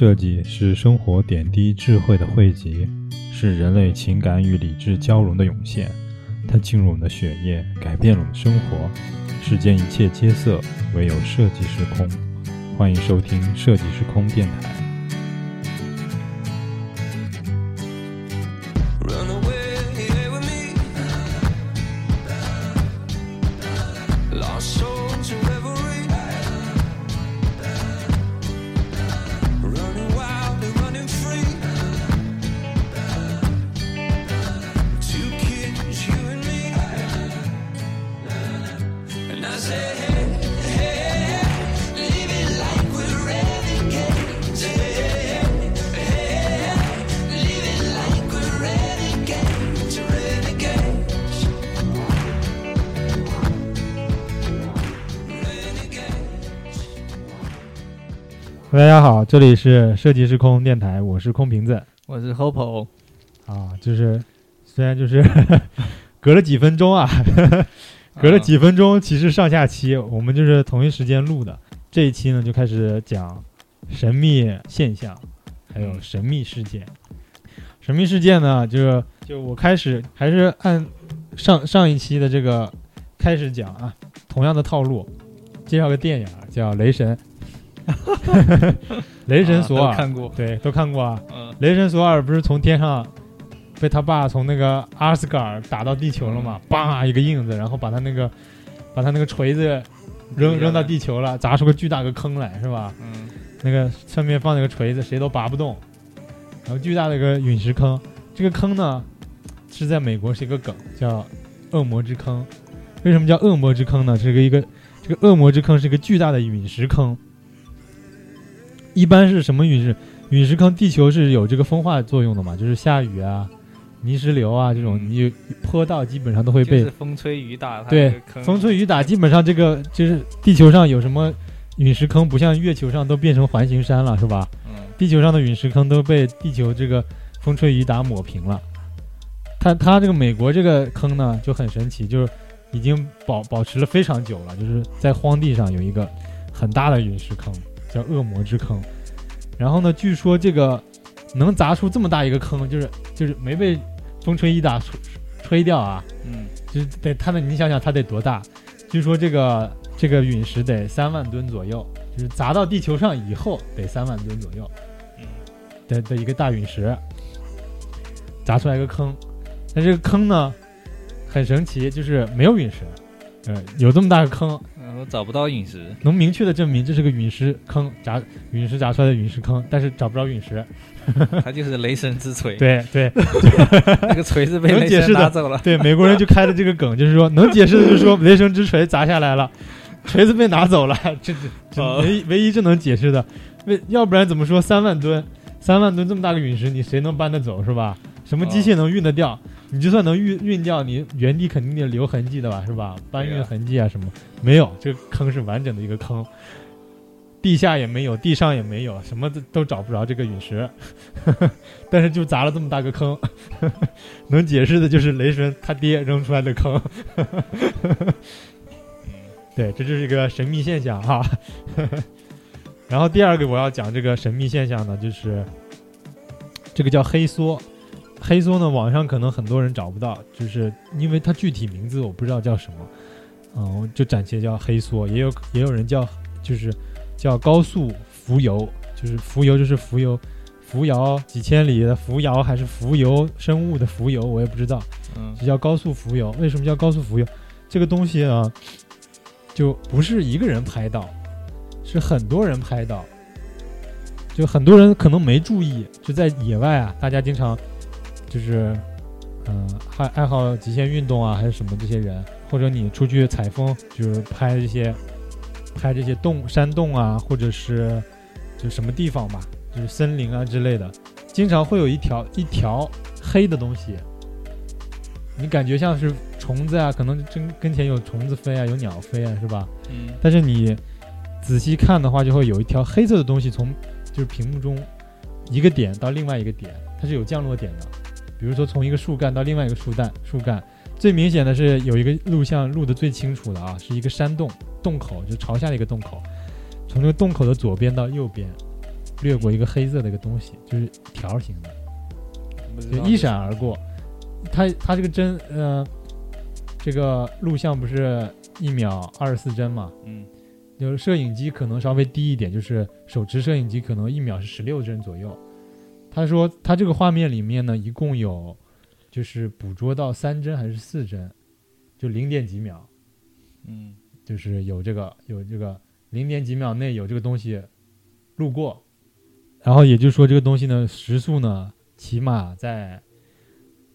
设计是生活点滴智慧的汇集，是人类情感与理智交融的涌现。它进入我们的血液，改变了我们的生活。世间一切皆色，唯有设计是空。欢迎收听设计是空电台。这里是设计师空电台，我是空瓶子我是 Hopo，啊。就是虽然就是 隔了几分钟啊，隔了几分钟，其实上下期我们就是同一时间录的。这一期呢，就开始讲神秘现象，还有神秘事件。神秘事件呢，就是就我开始还是按上上一期的这个开始讲啊，同样的套路，介绍个电影啊叫《雷神》，雷神索尔、啊看过，对都看过啊。嗯，雷神索尔不是从天上被他爸从那个阿斯加尔打到地球了嘛？叭一个印子，然后把他那个把他那个锤子扔扔到地球了，砸出个巨大个坑来，是吧？嗯，那个上面放那个锤子，谁都拔不动，然后巨大的一个陨石坑。这个坑呢是在美国是一个梗，叫恶魔之坑。为什么叫恶魔之坑呢？这个一个这个恶魔之坑是一个巨大的陨石坑。一般是什么陨石？陨石坑，地球是有这个风化作用的嘛，就是下雨啊、泥石流啊这种，嗯你坡道基本上都会被就是风吹雨打，对风吹雨打，基本上这个就是地球上有什么陨石坑，不像月球上都变成环形山了，是吧？嗯，地球上的陨石坑都被地球这个风吹雨打抹平了。它它这个美国这个坑呢就很神奇，就是已经保保持了非常久了，就是在荒地上有一个很大的陨石坑，叫恶魔之坑。然后呢，据说这个能砸出这么大一个坑，就是就是没被风吹一打吹吹掉啊，嗯，就是得它的，你想想它得多大？据说这个这个陨石得三万吨左右，就是砸到地球上以后得三万吨左右嗯的的一个大陨石，砸出来一个坑。但这个坑呢，很神奇，就是没有陨石，呃，有这么大个坑，然后找不到陨石，能明确的证明这是个陨石坑砸陨石砸出来的陨石坑，但是找不着陨石。它 就是雷神之锤，，对对 那个锤子被雷能解释的神拿走了，对，美国人就开了这个梗，就是说能解释的，就是说雷神之锤砸下来了，锤子被拿走了，这这唯一唯一这能解释的，为要不然怎么说三万吨，三万吨这么大个陨石，你谁能搬得走是吧？什么机械能运得掉？你就算能运运掉，你原地肯定得留痕迹的吧，是吧？搬运痕迹啊什么没有，这个坑是完整的一个坑，地下也没有，地上也没有，什么都都找不着这个陨石，但是就砸了这么大个坑，能解释的就是雷神他爹扔出来的坑。对，这就是一个神秘现象哈。然后第二个我要讲这个神秘现象呢，就是这个叫黑梭。黑梭呢，网上可能很多人找不到，就是因为它具体名字我不知道叫什么，嗯，就暂且叫黑梭，也有也有人叫就是叫高速浮游，就是浮游就是浮游，浮游几千里的浮游还是浮游生物的浮游，我也不知道。嗯就叫高速浮游。为什么叫高速浮游？这个东西啊，就不是一个人拍到，是很多人拍到。就很多人可能没注意，就在野外啊，大家经常就是，嗯、爱爱好极限运动啊，还是什么这些人，或者你出去采风，就是拍这些拍这些洞山洞啊，或者是就什么地方吧，就是森林啊之类的，经常会有一条一条黑的东西，你感觉像是虫子啊，可能真跟前有虫子飞啊，有鸟飞啊，是吧？嗯但是你仔细看的话，就会有一条黑色的东西从就是屏幕中一个点到另外一个点，它是有降落点的。比如说从一个树干到另外一个树干，树干最明显的是有一个录像录的最清楚的啊，是一个山洞洞口，就朝下的一个洞口，从这个洞口的左边到右边，掠过一个黑色的一个东西，就是条形的，就一闪而过。它它这个帧呃，这个录像不是一秒二十四帧嘛？嗯就是摄影机可能稍微低一点，就是手持摄影机可能一秒是十六帧左右。他说他这个画面里面呢，一共有就是捕捉到三帧还是四帧，就零点几秒，嗯。就是有这个有这个零点几秒内有这个东西路过，然后也就是说这个东西呢时速呢起码在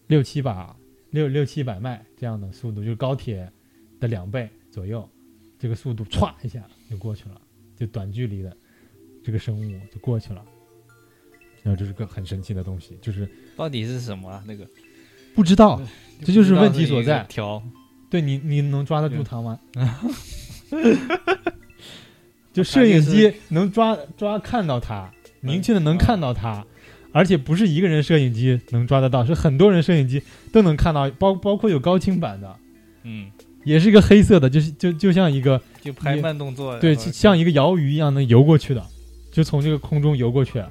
六七百六六七百迈这样的速度，就是高铁的两倍左右，这个速度歘一下就过去了，就短距离的这个生物就过去了。然后这是个很神奇的东西，就是到底是什么啊？那个不知道，这就是问题所在。调对你，你能抓得住它吗？就摄影机能抓抓看到它，明确的能看到它，而且不是一个人摄影机能抓得到，是很多人摄影机都能看到，包包括有高清版的，嗯，也是一个黑色的，就是就就像一个就拍慢动作，对，像一个摇鱼一样能游过去的，就从这个空中游过去，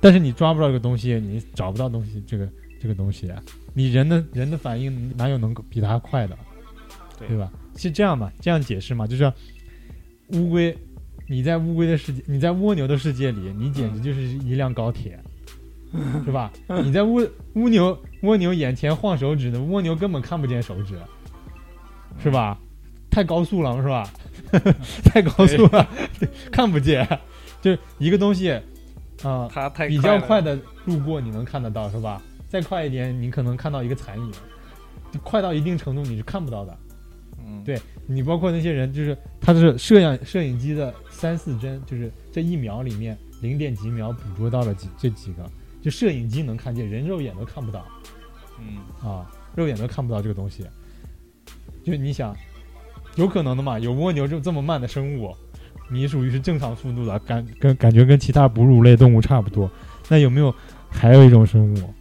但是你抓不到这个东西，你找不到东西，这个这个东西，你人的人的反应哪有能够比它快的？对对吧？是这样吧？这样解释嘛，就是乌龟，你在乌龟的世界，你在蜗牛的世界里，你简直就是一辆高铁，是吧？你在蜗蜗牛蜗牛眼前晃手指呢，蜗牛根本看不见手指，是吧？太高速了，是吧？太高速了，看不见，就是一个东西，啊、它太比较快的，路过你能看得到是吧？再快一点，你可能看到一个残影，就快到一定程度你是看不到的。嗯，对你包括那些人，就是他是摄影摄影机的三四帧，就是这一秒里面零点几秒捕捉到了几这几个，就摄影机能看见，人肉眼都看不到嗯，啊，肉眼都看不到这个东西。就你想，有可能的嘛？有蜗牛这这么慢的生物，你属于是正常速度的，感跟感觉跟其他哺乳类动物差不多。那有没有还有一种生物，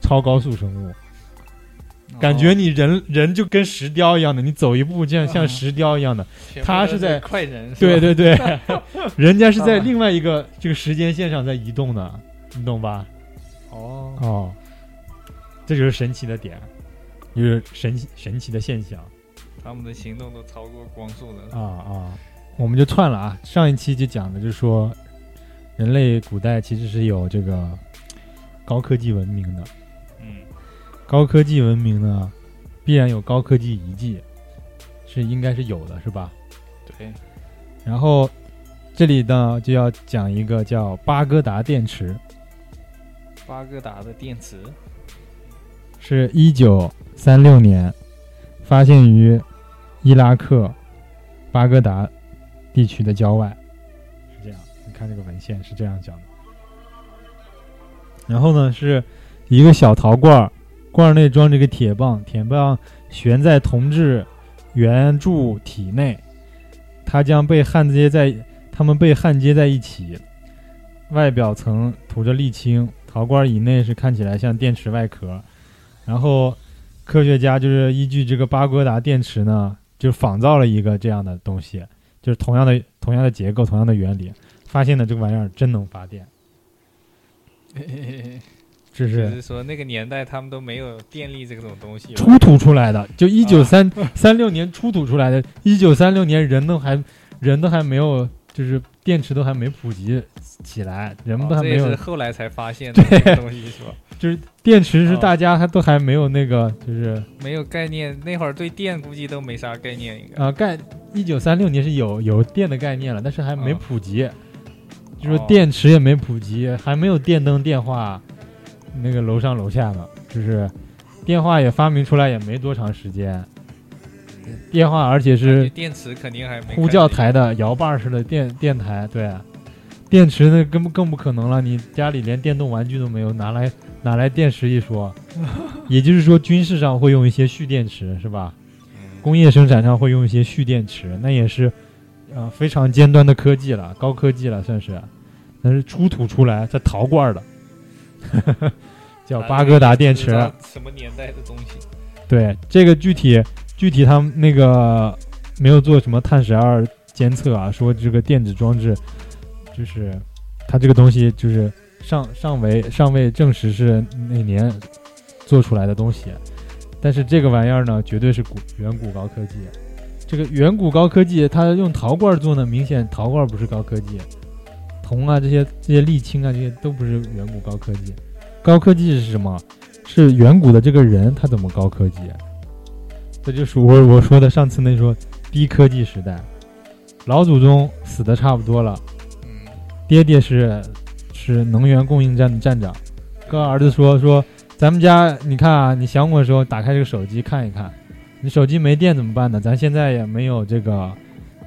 超高速生物？感觉哦你人人就跟石雕一样的，你走一步这样像啊石雕一样的。全部都它是在快人，对对，对对，人家是在啊另外一个这个时间线上在移动的，你懂吧？哦，哦，这就是神奇的点，就是神奇神奇的现象他们的行动都超过光速的，啊啊！我们就串了啊，上一期就讲的就是说，人类古代其实是有这个高科技文明的，嗯，高科技文明呢，必然有高科技遗迹，是应该是有的，是吧？对，然后这里呢就要讲一个叫巴格达电池，巴格达的电池，是一九三六年发现于伊拉克巴格达地区的郊外，是这样。你看这个文献是这样讲的。然后呢，是一个小陶罐，罐内装着一个铁棒，铁棒悬在铜质圆柱体内，它将被焊接在，它们被焊接在一起，外表层涂着沥青，陶罐以内是看起来像电池外壳。然后科学家就是依据这个巴格达电池呢，就仿造了一个这样的东西，就是同样的同样的结构、同样的原理，发现了这个玩意儿真能发电，这就是是说那个年代他们都没有电力这种东西，出土出来的，就一九三三六年出土出来的，一九三六年人都还人都还没有，就是电池都还没普及起来，人们都还没有是后来才发现的这个东西是吧？就是电池是哦大家还都还没有那个，就是没有概念，那会儿对电估计都没啥概念，应该。啊概一九三六年是有有电的概念了，但是还没哦普及，就说哦。电池也没普及，还没有电灯、电话，那个楼上楼下呢，就是电话也发明出来也没多长时间，电话而且是电池肯定还没呼叫台的摇把式的电电台，对，电池那根本更不可能了，你家里连电动玩具都没有，拿来拿来电池一说？也就是说，军事上会用一些蓄电池，是吧？嗯工业生产上会用一些蓄电池，那也是呃非常尖端的科技了，高科技了算是，但是出土出来在陶罐儿的，叫巴格达电池。什么年代的东西？对这个具体具体他们那个没有做什么碳十二监测啊，说这个电子装置就是它这个东西就是尚尚未尚未证实是哪年做出来的东西，但是这个玩意儿呢，绝对是古远古高科技。这个远古高科技，它用陶罐做呢，明显陶罐不是高科技，铜啊这些这些沥青啊这些都不是远古高科技。高科技是什么？是远古的这个人他怎么高科技？这就是我我说的上次那说低科技时代，老祖宗死的差不多了，爹爹是是能源供应站的站长，跟儿子说说咱们家你看啊，你想我的时候打开这个手机看一看，你手机没电怎么办呢？咱现在也没有这个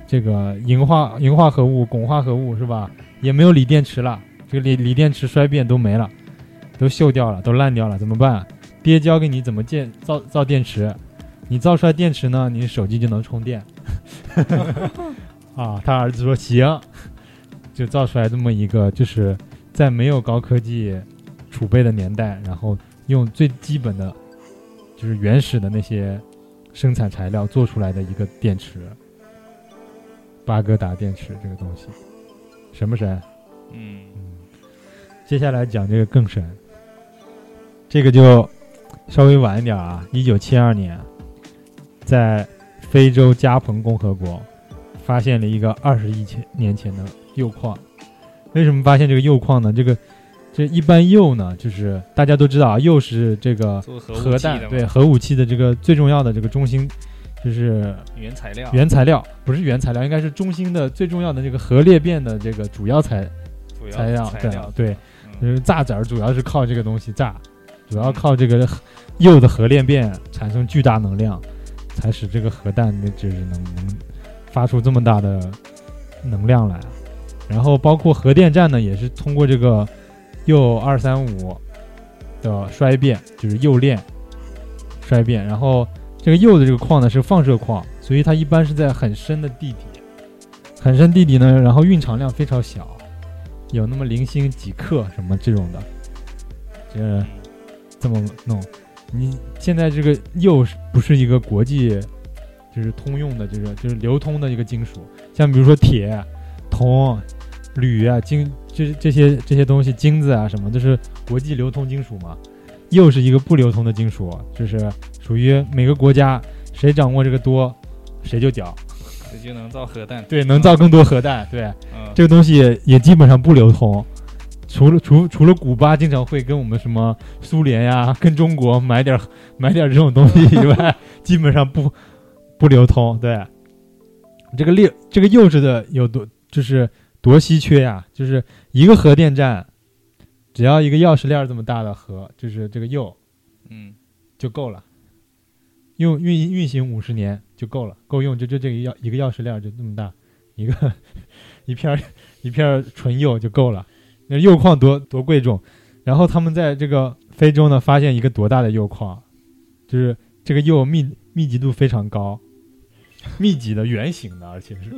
这个银化 银化合物、汞化合物是吧？也没有锂电池了，这个锂锂电池衰变都没了，都锈掉了，都烂掉了，怎么办？爹教给你怎么建造造电池，你造出来电池呢，你手机就能充电。啊，他儿子说行，就造出来这么一个，就是在没有高科技储备的年代，然后用最基本的，就是原始的那些生产材料做出来的一个电池，巴格达电池这个东西，神不神？嗯，接下来讲这个更神，这个就稍微晚一点啊，一九七二年，在非洲加蓬共和国发现了一个二十亿前年前的铀矿。为什么发现这个铀矿呢？这个这一般铀呢，就是大家都知道啊，铀是这个核核弹对核武器的这个最重要的这个中心，就是原材料，原材料，不是原材料，应该是中心的最重要的这个核裂变的这个主要材材料对材料对。嗯就是炸子儿主要是靠这个东西炸，主要靠这个铀的核裂变产生巨大能量，才使这个核弹的就是能能发出这么大的能量来。然后包括核电站呢，也是通过这个铀二三五的衰变，就是铀链衰变。然后这个铀的这个矿呢是放射矿，所以它一般是在很深的地底，很深地底呢，然后蕴藏量非常小。有那么零星几克什么这种的，这这么弄。你现在这个铀是不是一个国际就是通用的就是就是流通的一个金属？像比如说铁、铜、铝啊、金，这这些这些东西，金子啊什么，都是国际流通金属嘛。又是一个不流通的金属，就是属于每个国家谁掌握这个多，谁就屌。谁就能造核弹。对，能造更多核弹。对，嗯，这个东西也也基本上不流通，除了除除了古巴经常会跟我们什么苏联呀、跟中国买点儿买点儿这种东西以外，基本上不不流通。对，这个六这个铀质的有多就是多稀缺呀？就是一个核电站，只要一个钥匙链儿这么大的核，就是这个铀嗯，就够了，用运运行五十年就够了，够用就就这个钥一个钥匙链儿就这么大，一个 一片儿一片儿纯铀就够了。那铀矿多多贵重，然后他们在这个非洲呢发现一个多大的铀矿，就是这个铀密密集度非常高，密集的圆形的，而且是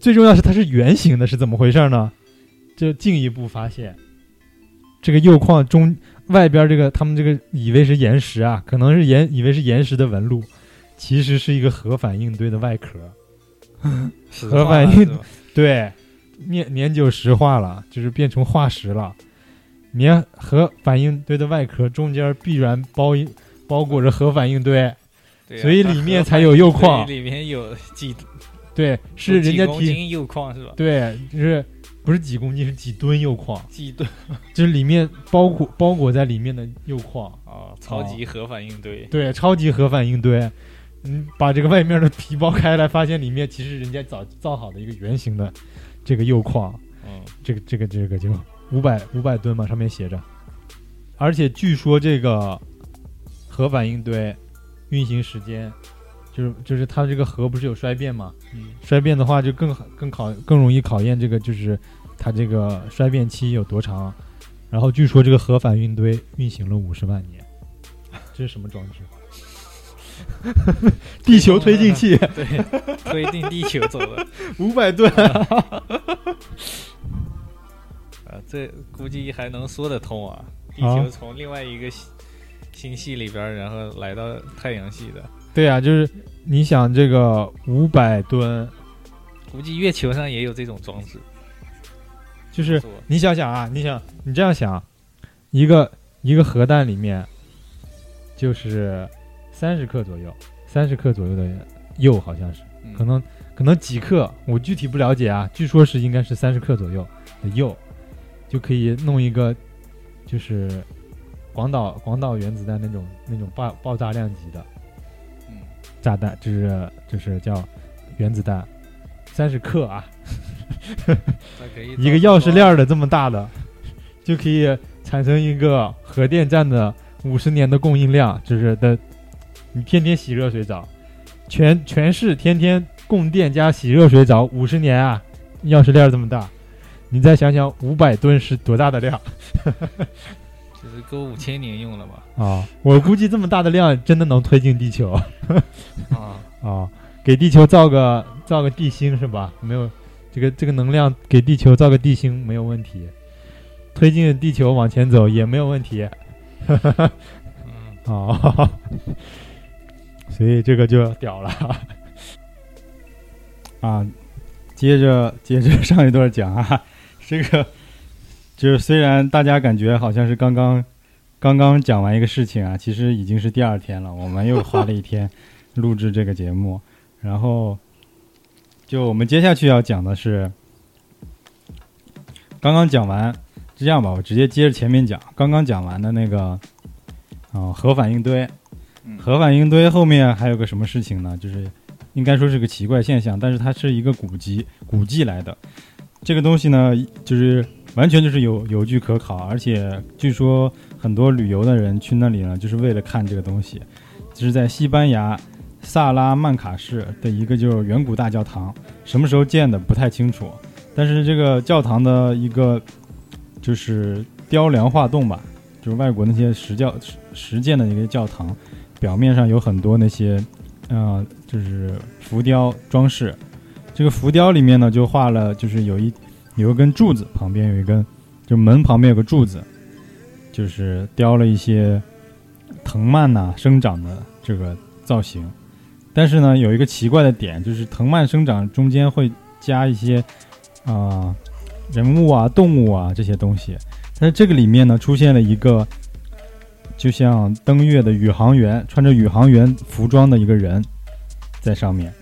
最重要是它是圆形的，是怎么回事呢？就进一步发现，这个铀矿中外边这个他们这个以为是岩石啊，可能是岩以为是岩石的纹路，其实是一个核反应堆的外壳。核反应化了是吧对，年年久石化了，就是变成化石了。年核反应堆的外壳中间必然包一包裹着核反应堆，对啊所以里面才有铀矿里面有几对，是人家提几公斤铀矿是吧？对，就是不是几公斤，是几吨铀矿，几吨就是里面包裹包裹在里面的铀矿。啊，超级核反应堆。对，超级核反应堆，嗯，把这个外面的皮剥开来，发现里面其实人家早造好的一个圆形的这个铀矿，嗯，这个这个这个就五百五百吨嘛，上面写着，而且据说这个核反应堆运行时间，就是就是它这个核不是有衰变嘛，嗯，衰变的话就更更考更容易考验这个就是它这个衰变期有多长，然后据说这个核反应堆运行了五十万年，这是什么装置？地球推进器 对，推进地球走了。五百吨，啊，这估计还能说得通啊！地啊球从另外一个星星系里边，然后来到太阳系的，对啊，就是你想这个五百吨，估计月球上也有这种装置。就是你想想啊，你想你这样想，一个一个核弹里面就是三十克左右，三十克左右的铀好像是，嗯可能可能几克，我具体不了解啊，据说是应该是三十克左右的铀，就可以弄一个就是广岛广岛原子弹那种那种爆爆炸量级的嗯炸弹，就是就是叫原子弹，三十克啊，一个钥匙链儿的这么大的，就可以产生一个核电站的五十年的供应量，就是的，你天天洗热水澡，全全市天天供电加洗热水澡五十年啊，钥匙链儿这么大，你再想想五百吨是多大的量。就是够五千年用了吧？啊！我估计这么大的量真的能推进地球啊，啊，给地球造个造个地心是吧？没有这个这个能量给地球造个地心没有问题，推进地球往前走也没有问题。嗯，哦，所以这个就屌了。啊，接着接着上一段讲啊，这个就是虽然大家感觉好像是刚刚刚刚讲完一个事情啊，其实已经是第二天了，我们又花了一天录制这个节目，然后就我们接下去要讲的是，刚刚讲完，这样吧，我直接接着前面讲，刚刚讲完的那个啊、核反应堆，嗯核反应堆后面还有个什么事情呢？就是应该说是个奇怪现象，但是它是一个古籍古迹来的。这个东西呢，就是完全就是有有据可考，而且据说很多旅游的人去那里呢，就是为了看这个东西。就是在西班牙萨拉曼卡市的一个就是远古大教堂，什么时候建的不太清楚，但是这个教堂的一个就是雕梁画栋吧，就是外国那些石教石石建的一个教堂，表面上有很多那些呃，就是浮雕装饰。这个浮雕里面呢，就画了，就是有一有一根柱子，旁边有一根，就门旁边有个柱子，就是雕了一些藤蔓呐、生长的这个造型。但是呢，有一个奇怪的点，就是藤蔓生长中间会加一些啊、人物啊、动物啊这些东西。但是这个里面呢，出现了一个就像登月的宇航员，穿着宇航员服装的一个人在上面，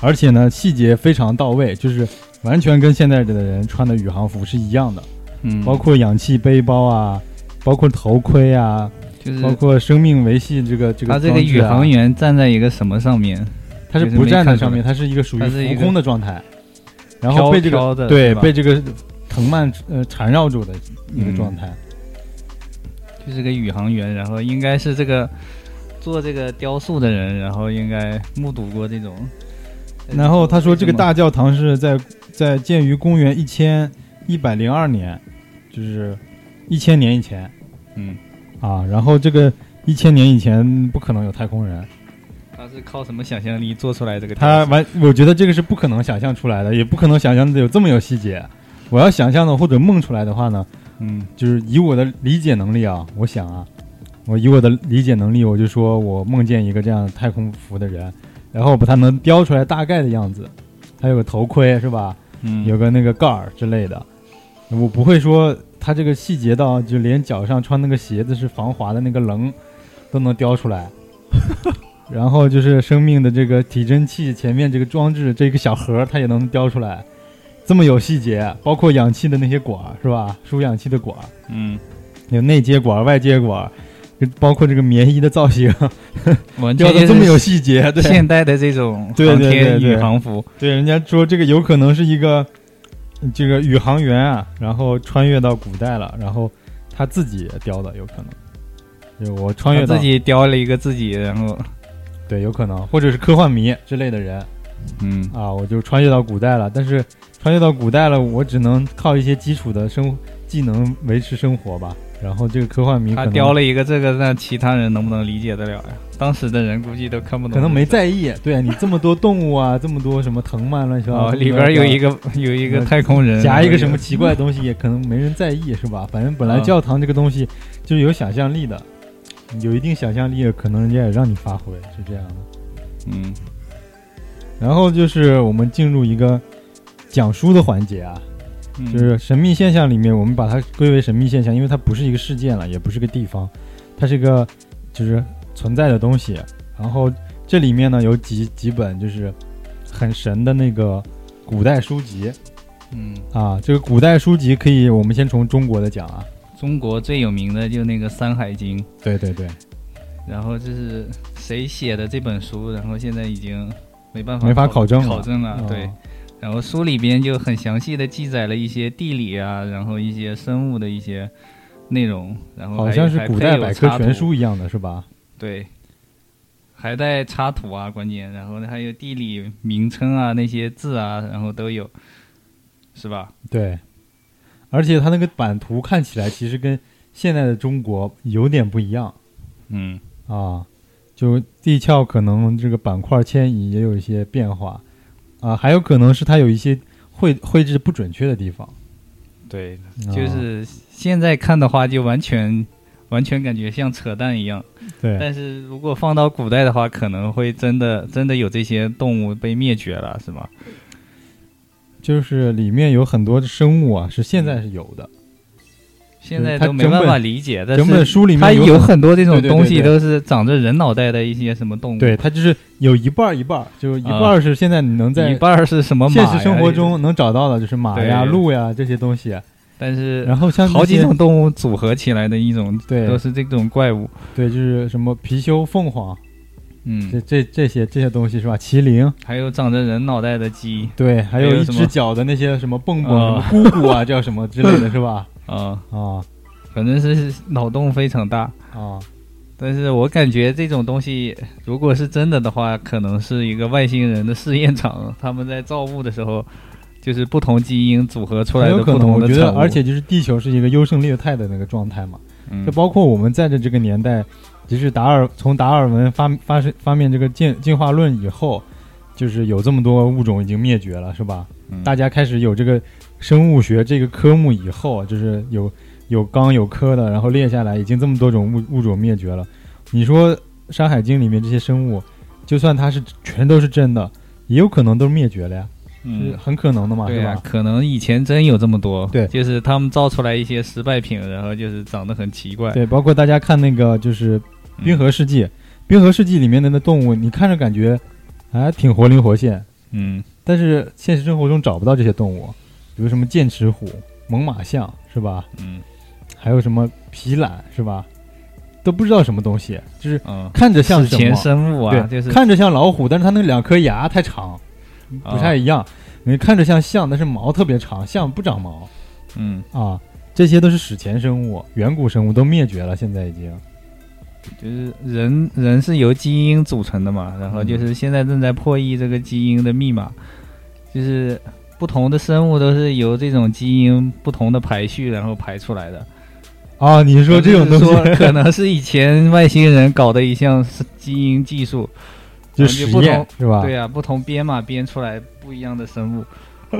而且呢，细节非常到位，就是完全跟现在的人穿的宇航服是一样的，嗯，包括氧气背包啊，包括头盔啊，就是包括生命维系这个这个、他这个宇航，员站在一个什么上面？他是不站在上面，他是一个属于浮空的状态，然后被这个对被这个藤蔓呃缠绕住的一个嗯。状态。就是个宇航员，然后应该是这个做这个雕塑的人，然后应该目睹过这种。然后他说，这个大教堂是在在建于公元一千一百零二年，就是一千年以前嗯，啊。然后这个一千年以前不可能有太空人，他是靠什么想象力做出来这个？他完，我觉得这个是不可能想象出来的，也不可能想象的有这么有细节。我要想象的或者梦出来的话呢，嗯就是以我的理解能力啊，我想啊，我以我的理解能力，我就说我梦见一个这样太空服的人，然后把他能雕出来大概的样子，还有个头盔是吧？嗯，有个那个盖儿之类的。我不会说他这个细节到就连脚上穿那个鞋子是防滑的那个棱都能雕出来。然后就是生命的这个体征器前面这个装置这个小盒，它也能雕出来，这么有细节，包括氧气的那些管儿是吧？输氧气的管儿，嗯，有内接管儿、外接管儿，就包括这个棉衣的造型，雕的这么有细节，对现代的这种对航天宇航服，对，人家说这个有可能是一个这个宇航员啊，然后穿越到古代了，然后他自己雕的，有可能。就我穿越到自己雕了一个自己，然后对，有可能，或者是科幻迷之类的人嗯啊，我就穿越到古代了。但是穿越到古代了，我只能靠一些基础的生技能维持生活吧。然后这个科幻迷他雕了一个这个，那其他人能不能理解得了呀？当时的人估计都看不懂，可能没在意。对你这么多动物啊，这么多什么藤蔓乱七八糟，哦，里边有一个有一个太空人，夹一个什么奇怪的东西，也可能没人在意，是吧？反正本来嗯教堂这个东西就是有想象力的，有一定想象力，可能人家也让你发挥，是这样的。嗯然后就是我们进入一个讲书的环节啊，嗯就是神秘现象里面，我们把它归为神秘现象，因为它不是一个事件了，也不是个地方，它是一个就是存在的东西。然后这里面呢有几几本就是很神的那个古代书籍。嗯，啊，这个古代书籍可以我们先从中国的讲啊，中国最有名的就那个《山海经》，对对对，然后这是谁写的这本书？然后现在已经没办法没法考证了。考证了，哦。对。然后书里边就很详细的记载了一些地理啊，然后一些生物的一些内容，然后好像是古代百科全书一样的是吧？对，还带插图啊，关键，然后呢还有地理名称啊，那些字啊，然后都有，是吧？对，而且它那个版图看起来其实跟现在的中国有点不一样。嗯，啊，就地壳可能这个板块迁移也有一些变化啊，还有可能是它有一些绘绘制不准确的地方，对，啊就是现在看的话，就完全完全感觉像扯淡一样。对但是如果放到古代的话，可能会真的真的有这些动物被灭绝了，是吗？就是里面有很多的生物啊，是现在是有的，现在都没办法理解，但整本书里面它有很很多这种东西都是长着人脑袋的一些什么动物，对，它就是有一半儿一半儿，就一啊半儿是现在你能在一半儿是什么现实生活中能找到的，就是马呀、鹿呀这些东西，但是然后像好几种动物组合起来的一种，对都是这种怪物。对，就是什么貔貅、凤凰，嗯，这这这些这些东西是吧？麒麟，还有长着人脑袋的鸡对，还有一只脚的那些什么蹦蹦、啊什么姑姑啊，叫什么之类的 是吧？啊，啊反正是脑洞非常大。啊，但是我感觉这种东西，如果是真的的话，可能是一个外星人的试验场，他们在造物的时候，就是不同基因组合出来的不很有可能，我觉得。而且就是地球是一个优胜劣汰的那个状态嘛，嗯就包括我们在的这个年代，即使达尔从达尔文发发生发明这个进进化论以后，就是有这么多物种已经灭绝了，是吧？嗯大家开始有这个生物学这个科目以后，就是有有纲有科的，然后列下来，已经这么多种物物种灭绝了。你说《山海经》里面这些生物，就算它是全都是真的，也有可能都灭绝了呀，是嗯，很可能的嘛，对吧？，可能以前真有这么多，对。就是他们造出来一些失败品，然后就是长得很奇怪。对，包括大家看那个就是《嗯冰河世纪》，冰河世纪》里面的那动物，你看着感觉还挺活灵活现，嗯，但是现实生活中找不到这些动物，比如什么剑齿虎、猛犸象，是吧？嗯还有什么皮懒，是吧？都不知道什么东西，就是嗯，看着像史前什么，生物啊，对，就是看着像老虎，但是它那两颗牙太长，不太一样。你看着像象，但是毛特别长，象不长毛嗯，啊。这些都是史前生物，远古生物都灭绝了，现在已经。就是人人是由基因组成的嘛，然后就是现在正在破译这个基因的密码，就是不同的生物都是由这种基因不同的排序然后排出来的。啊，你说这种东西可能是以前外星人搞的一项是基因技术，就感觉不实验同是吧？对啊，不同编码编出来不一样的生物。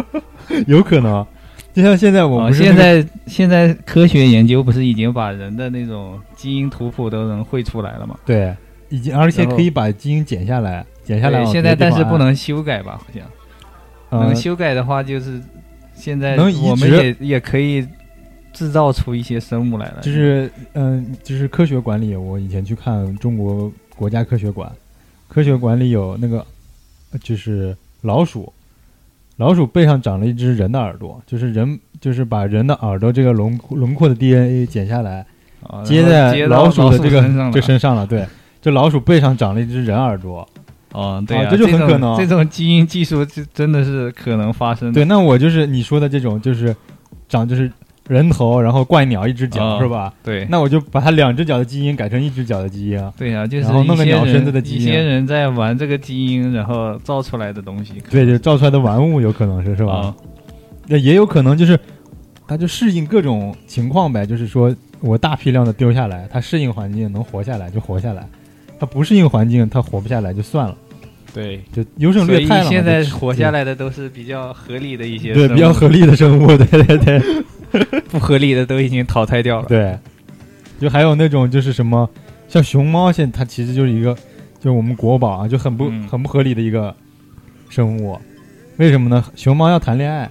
有可能。就像现在我啊，们、现在现在科学研究不是已经把人的那种基因图谱都能绘出来了吗？对，已经而且可以把基因剪下来，剪下来现在但是不能修改吧？好像。能修改的话，就是现在能我们也也可以制造出一些生物来了。就是嗯，就是科学管理，我以前去看中国国家科学馆，科学馆里有那个呃就是老鼠，老鼠背上长了一只人的耳朵，就是人就是把人的耳朵这个轮轮廓的 DNA 剪下来，啊接在老鼠的这个这身上了，对，这老鼠背上长了一只人耳朵，哦，对啊，啊这就很可能这种基因技术就真的是可能发生的。对，那我就是你说的这种，就是长就是人头，然后怪鸟一只脚、啊是吧？对那我就把它两只脚的基因改成一只脚的基因啊。对啊，就是然后弄个鸟身人子的基因一些人在玩这个基因，然后造出来的东西。对，就造出来的玩物有可能是是吧啊？？那、也有可能就是，它就适应各种情况呗。就是说我大批量的丢下来，它适应环境能活下来就活下来，它不适应环境它活不下来就算了，对，就优胜劣汰了嘛。现在活下来的都是比较合理的一些对比较合理的生物，对对对不合理的都已经淘汰掉了。对，就还有那种就是什么，像熊猫，现在它其实就是一个，就是我们国宝啊，就很不、嗯很不合理的一个生物。为什么呢？熊猫要谈恋爱，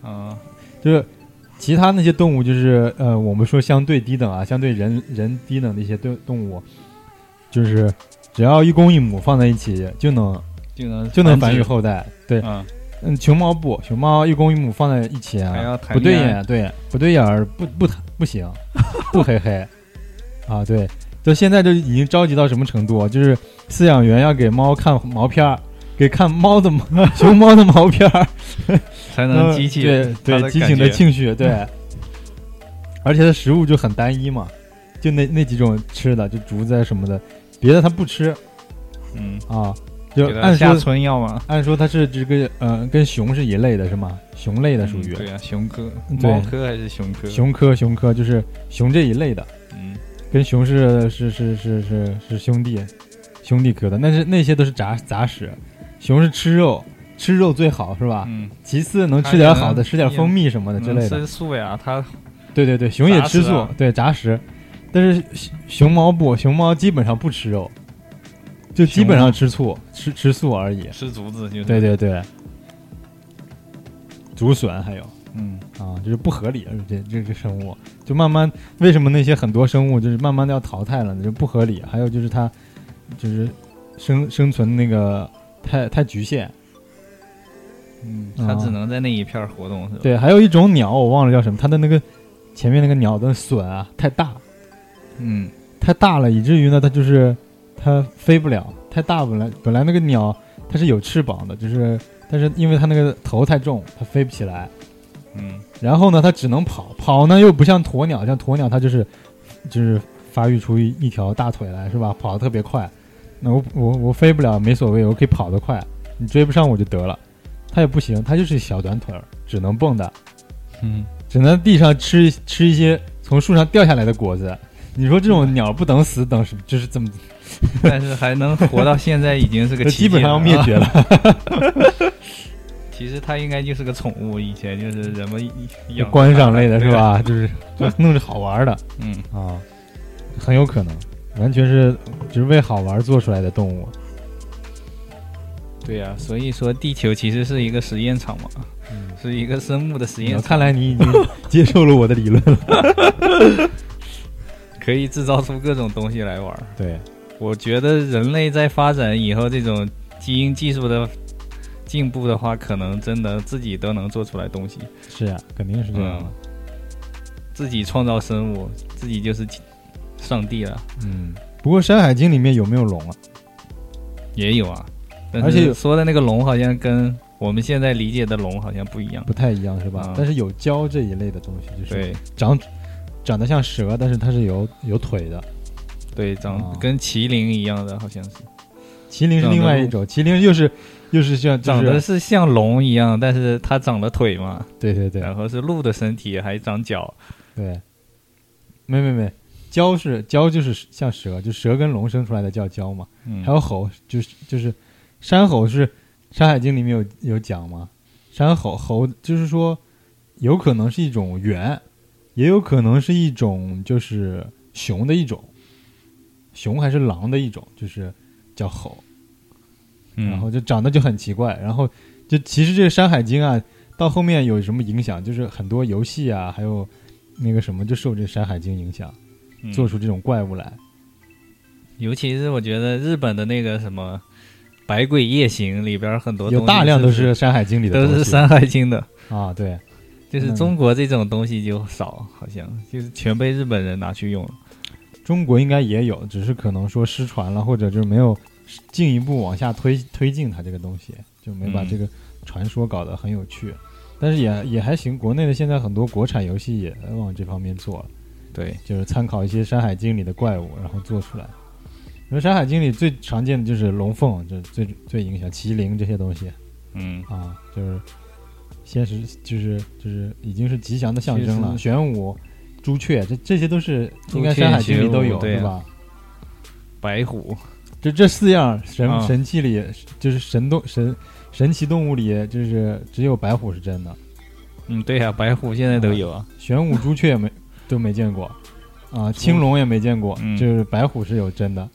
啊，就是其他那些动物，就是呃，我们说相对低等啊，相对人人低等的一些动动物，就是只要一公一母放在一起就能就能就能繁育后代。对，啊，嗯，熊猫不，熊猫一公一母放在一起不对眼，对，不对眼儿，不不不行，不嘿嘿，啊，对，就现在就已经着急到什么程度啊？就是饲养员要给猫看毛片儿，给看猫的毛 熊猫的毛片儿，才能激起对对激情的的情绪，对，而且它食物就很单一嘛，就那那几种吃的，就竹子啊什么的，别的它不吃嗯，啊，就给它下按说春药嘛，按说它是这个呃跟熊是一类的是吗？熊类的属于。嗯对啊，熊科、对猫科还是熊科？熊科，熊科就是熊这一类的，嗯，跟熊是是是是是是兄弟，兄弟科的。那是那些都是杂杂食，熊是吃肉，吃肉最好是吧？嗯，其次能吃点好的，吃点蜂蜜什么的之类的。吃素呀，它对对对，熊也吃素，对杂食。但是熊熊猫不，熊猫基本上不吃肉，就基本上吃醋，吃吃素而已。吃竹子就是。对，对对，竹笋还有。嗯，啊，就是不合理，这这个生物就慢慢为什么那些很多生物就是慢慢的要淘汰了呢？就不合理。还有就是它就是生生存那个太太局限。它只能在那一片儿活动是吧？，对，还有一种鸟我忘了叫什么，它的那个前面那个鸟的笋啊太大嗯，太大了，以至于呢它就是它飞不了，太大本来本来那个鸟它是有翅膀的，就是但是因为它那个头太重，它飞不起来。嗯，然后呢，它只能跑，跑呢又不像鸵鸟，像鸵鸟它就是就是发育出一一条大腿来，是吧？跑得特别快。那我我我飞不了没所谓，我可以跑得快，你追不上我就得了。它也不行，它就是小短腿儿，只能蹦跶，嗯，只能地上吃吃一些从树上掉下来的果子。你说这种鸟不等死，等什么？就是这么，但是还能活到现在，已经是个 基本上要灭绝了。其实它应该就是个宠物，以前就是人们养观赏类的是？吧？就是就弄着好玩的。嗯，啊，很有可能，完全是只是为好玩做出来的动物。对呀、所以说地球其实是一个实验场嘛，嗯，是一个生物的实验场，看来你已经接受了我的理论了。可以制造出各种东西来玩儿。对，我觉得人类在发展以后，这种基因技术的进步的话，可能真的自己都能做出来东西，是啊、肯定是这样的。自己创造生物，自己就是上帝了。嗯，不过《山海经》里面有没有龙啊？也有啊，而且说的那个龙好像跟我们现在理解的龙好像不一样。不太一样是吧？啊但是有蛟这一类的东西，就是对长长得像蛇，但是它是有有腿的。对，长、啊跟麒麟一样的，好像是麒麟是另外一种，麒麟又是又是像、就是、长得是像龙一样，但是它长了腿嘛，对对对然后是鹿的身体，还长脚。对，没没没，蛟是蛟就是像蛇，就蛇跟龙生出来的叫蛟嘛。嗯，还有吼，就是就是山吼是《山海经》里面有有讲吗？山吼猴就是说，有可能是一种猿，也有可能是一种就是熊的一种，熊还是狼的一种，就是叫吼，嗯。然后就长得就很奇怪，然后就其实这个《山海经》啊，到后面有什么影响？就是很多游戏啊，还有那个什么，就受这《山海经》影响，嗯。做出这种怪物来。尤其是我觉得日本的那个什么《百鬼夜行》里边很多有大量都是是《山海经》里的都是《山海经》的，啊，对，就是嗯中国这种东西就少，好像就是全被日本人拿去用了。中国应该也有，只是可能说失传了，或者就是没有进一步往下推推进它这个东西，就没把嗯这个传说搞得很有趣。但是也也还行，国内的现在很多国产游戏也往这方面做了，对，就是参考一些《山海经》里的怪物，然后做出来。因为《山海经》里最常见的就是龙凤，这最最影响麒麟这些东西嗯，啊，就是现实就是就是已经是吉祥的象征了。玄武、朱雀，这这些都是应该《山海经》里都有，对吧？白虎，这这四样神、啊神器里，就是神动神神奇动物里，就是只有白虎是真的，嗯，对呀、白虎现在都有啊。玄武、朱雀没都没见过，啊，青龙也没见过，嗯就是白虎是有真的。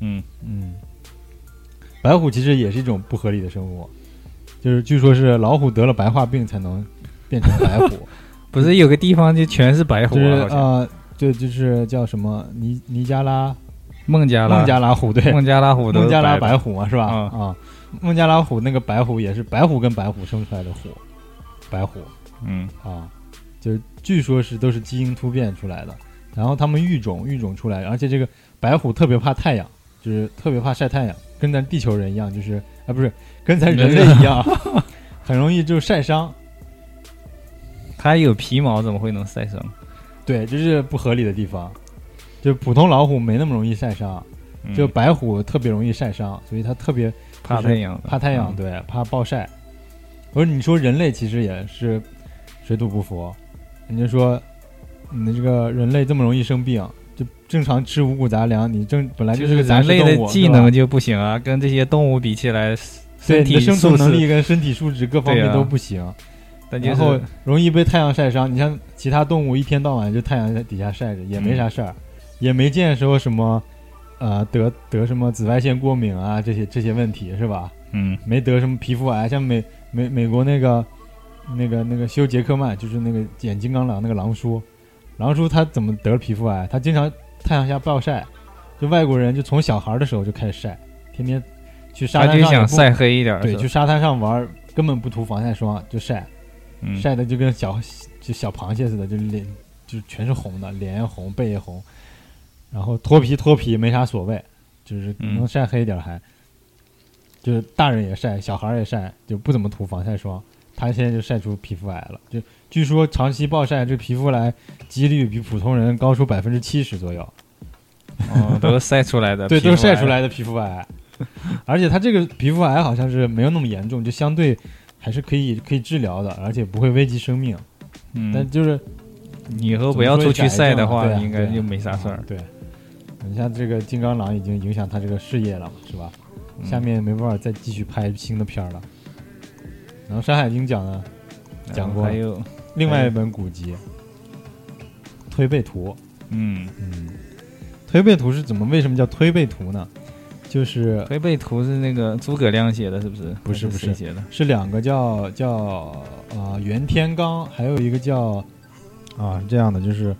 嗯，嗯，白虎其实也是一种不合理的生物，就是据说是老虎得了白化病才能变成白虎，不是有个地方就全是白虎就是啊，好像呃，对，就是叫什么尼尼加拉孟加拉孟加拉虎，对，孟加拉虎孟加拉白虎嘛，是吧？啊啊，孟加拉虎那个白虎也是白虎跟白虎生出来的虎，白虎嗯啊，就是据说是都是基因突变出来的，然后他们育种育种出来，而且这个白虎特别怕太阳，就是特别怕晒太阳，跟咱地球人一样，就是啊不是跟咱人类一样，很容易就晒伤。它有皮毛怎么会能晒伤？对，这是不合理的地方。就普通老虎没那么容易晒伤，嗯就白虎特别容易晒伤，所以它特别怕太阳，怕太阳，嗯对，怕暴晒。我说你说人类其实也是水土不服，人家说你这个人类这么容易生病，就正常吃五谷杂粮，你正本来就是个杂人类食动物，的技能就不行啊，跟这些动物比起来，对你的生存，能力跟身体素质各方面都不行，但就然后容易被太阳晒伤。你像其他动物一天到晚就太阳在底下晒着，也没啥事儿，也没见说什么呃得得什么紫外线过敏啊这些这些问题是吧？嗯没得什么皮肤癌，像美美美国那个那个那个休·杰克曼，就是那个演金刚狼那个狼叔，狼叔他怎么得了皮肤癌？他经常太阳下暴晒，就外国人就从小孩的时候就开始晒，天天去沙他就滩上晒黑一点，对，去沙滩上玩，根本不涂防晒霜就晒，嗯晒的就跟小就小螃蟹似的，就脸就全是红的，脸也红，背也红，然后脱皮脱皮没啥所谓，就是嗯能晒黑一点儿还，就是大人也晒，小孩也晒，就不怎么涂防晒霜。他现在就晒出皮肤癌了，就据说长期暴晒，这皮肤癌几率比普通人高出百分之七十左右。哦，都是晒出来的，对，都是晒出来的皮肤癌，而且他这个皮肤癌好像是没有那么严重，就相对还是可以可以治疗的，而且不会危及生命。嗯，但就是你以后不要出去晒的话，应该就没啥事儿。对，你像这个金刚狼已经影响他这个事业了嘛，是吧？嗯下面没办法再继续拍新的片儿了。然后《山海经》讲呢，讲过还有，另外一本古籍《推背图》。嗯，嗯，推背图是怎么？为什么叫推背图呢？就是推背图是那个诸葛亮写的，是不是？不是不是写的？是两个叫叫啊袁天罡，还有一个叫啊这样的，就是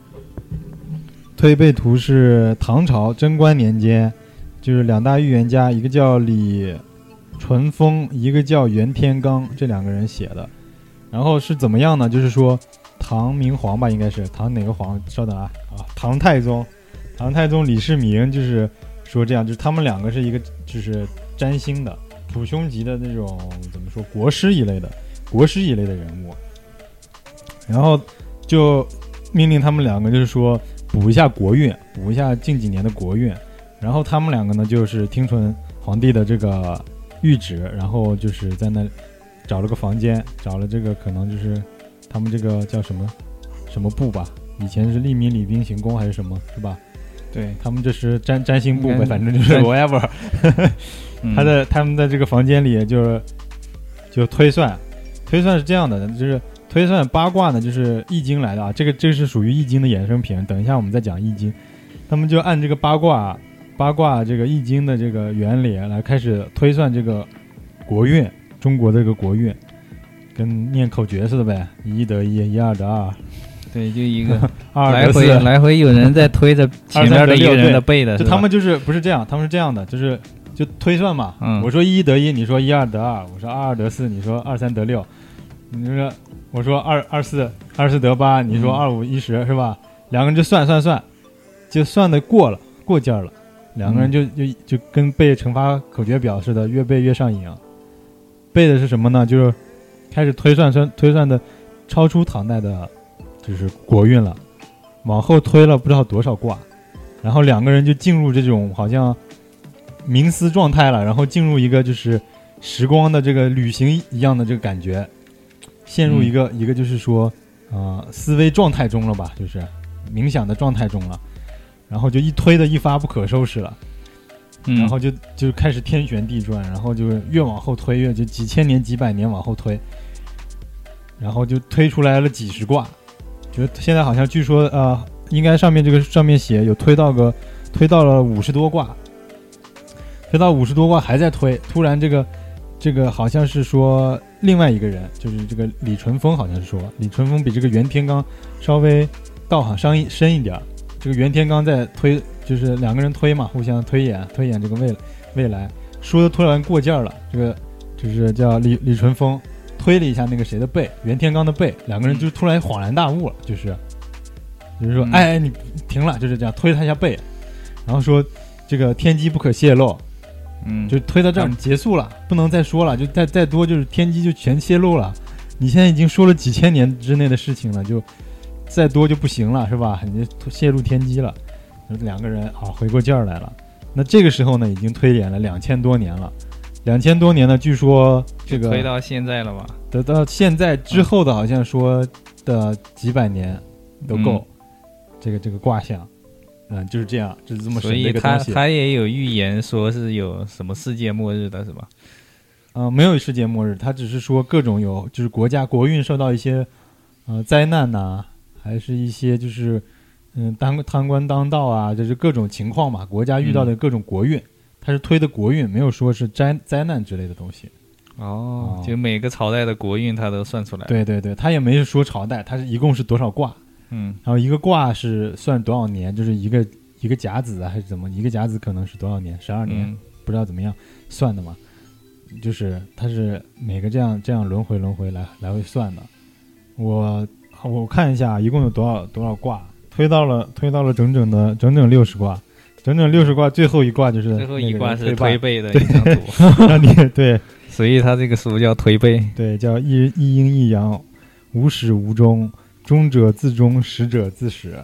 推背图是唐朝贞观年间，就是两大预言家，一个叫李淳风，一个叫袁天罡，这两个人写的。然后是怎么样呢？就是说唐明皇吧，应该是唐哪个皇？稍等啊啊，唐太宗，唐太宗李世民就是说这样，就是他们两个是一个就是占星的。普兄级的那种怎么说国师一类的国师一类的人物，然后就命令他们两个就是说补一下国运，补一下近几年的国运。然后他们两个呢就是听从皇帝的这个谕旨，然后就是在那找了个房间，找了这个可能就是他们这个叫什么什么部吧，以前是利民礼兵行宫还是什么，是吧？对，他们这是占占星部呗，应该是反正就是 whatever。嗯他在他们在这个房间里就是就推算，推算是这样的，就是推算八卦呢，就是易经来的啊，这个这是属于易经的衍生品。等一下我们再讲易经，他们就按这个八卦八卦这个易经的这个原理来开始推算这个国运，中国的这个国运，跟念口诀似的呗，一得一，一二得二，对，就一个 二来回。来回有人在推着 前面的一个人的背的，就他们就是不是这样，他们是这样的，就是就推算嘛。嗯我说一得一，你说一二得二，我说二二得四，你说二三得六，你说我说二二四二四得八，你说嗯二五一十是吧？两个人就算算算，就算的过了，过劲儿了。两个人就就就跟背乘法口诀表似的，越背越上瘾。背的是什么呢？就是开始推算算推算的超出唐代的，就是国运了，往后推了不知道多少卦，然后两个人就进入这种好像冥思状态了，然后进入一个就是时光的这个旅行一样的这个感觉，陷入一个、一个就是说啊、呃思维状态中了吧，就是冥想的状态中了，然后就一推的一发不可收拾了。嗯。然后就就开始天旋地转，然后就越往后推越就几千年几百年往后推，然后就推出来了几十卦，就现在好像据说呃，应该上面这个上面写有推到个推到了五十多卦，推到五十多卦还在推，突然这个这个好像是说另外一个人，就是这个李淳风，好像是说李淳风比这个袁天罡稍微道行稍一深一点。这个袁天罡在推，就是两个人推嘛，互相推演推演这个未未来，说的突然过劲儿了。这个就是叫李李淳风推了一下那个谁的背，袁天罡的背，两个人就突然恍然大悟了，就是就是说，嗯哎哎，你停了，就是这样推他一下背，然后说这个天机不可泄露，嗯，就推到这儿嗯结束了，不能再说了，就再再多就是天机就全泄露了。你现在已经说了几千年之内的事情了，就再多就不行了，是吧？你就泄露天机了。两个人啊回过劲儿来了。那这个时候呢，已经推演了两千多年了。两千多年呢，据说这个推到现在了吧？得到现在之后的，好像说的几百年都够。这个这个卦象，嗯，就是这样，就是这么神的一所以他个东西。他也有预言说是有什么世界末日的是吧？呃，没有世界末日，他只是说各种有，就是国家国运受到一些呃灾难呐、还是一些就是嗯当贪官当道啊，就是各种情况嘛，国家遇到的各种国运，他是推的国运，没有说是灾灾难之类的东西。哦，哦就每个朝代的国运他都算出来。，对对对，他也没说朝代，他是一共是多少卦，嗯然后一个卦是算多少年，就是一个一个甲子啊，还是怎么？一个甲子可能是多少年？十二年。嗯不知道怎么样算的嘛，就是它是每个这样这样轮回轮回来来回算的。我我看一下，一共有多少多少卦，推到了推到了整整的整整六十卦，整整六十卦，最后一卦就是最后一那个卦是推推背的一张图，败，让你对 所以他这个书叫推背。对叫一一阴一阳，无始无终，终者自终，始者自始。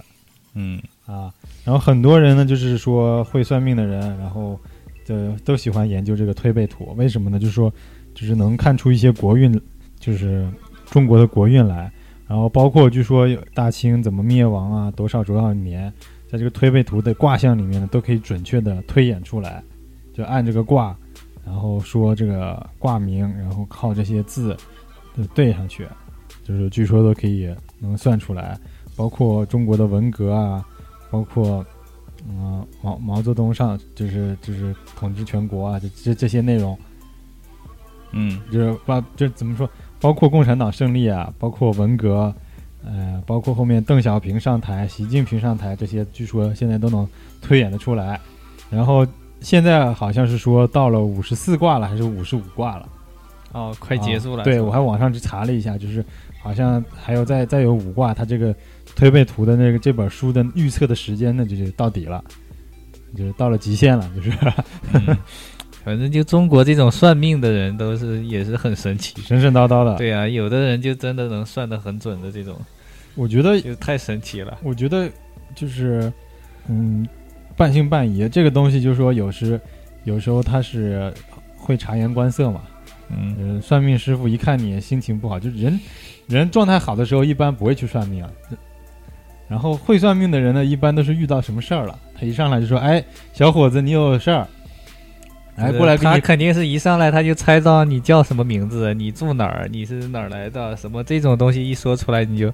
嗯啊，然后很多人呢，就是说会算命的人，然后就都喜欢研究这个推背图，为什么呢？就是说，就是能看出一些国运，就是中国的国运来，然后包括据说有大清怎么灭亡啊，多少多少年，在这个推背图的卦象里面呢，都可以准确的推演出来，就按这个卦，然后说这个卦名，然后靠这些字就对上去，就是据说都可以能算出来。包括中国的文革啊，包括嗯、毛毛泽东上就是就是统治全国啊，这这这些内容，嗯就是把就怎么说，包括共产党胜利啊，包括文革，呃，包括后面邓小平上台、习近平上台这些，据说现在都能推演得出来。然后现在好像是说到了五十四卦了，还是五十五卦了。哦，快结束了。啊对，我还网上去查了一下，就是好像还有再再有五卦，它这个推背图的那个这本书的预测的时间呢，就是到底了，就是到了极限了，就是嗯 反正就中国这种算命的人都是也是很神奇。神神叨叨的。对啊，有的人就真的能算得很准的这种，我觉得，就太神奇了。我觉得就是，嗯，半信半疑。这个东西就是说，有时有时候他是会察言观色嘛。嗯嗯，算命师傅一看你心情不好，就是人人状态好的时候，一般不会去算命啊。然后会算命的人呢，一般都是遇到什么事儿了，他一上来就说：“哎，小伙子，你有事儿，来过来。他肯定是一上来他就猜到你叫什么名字，你住哪儿，你是哪儿来的，什么这种东西一说出来你就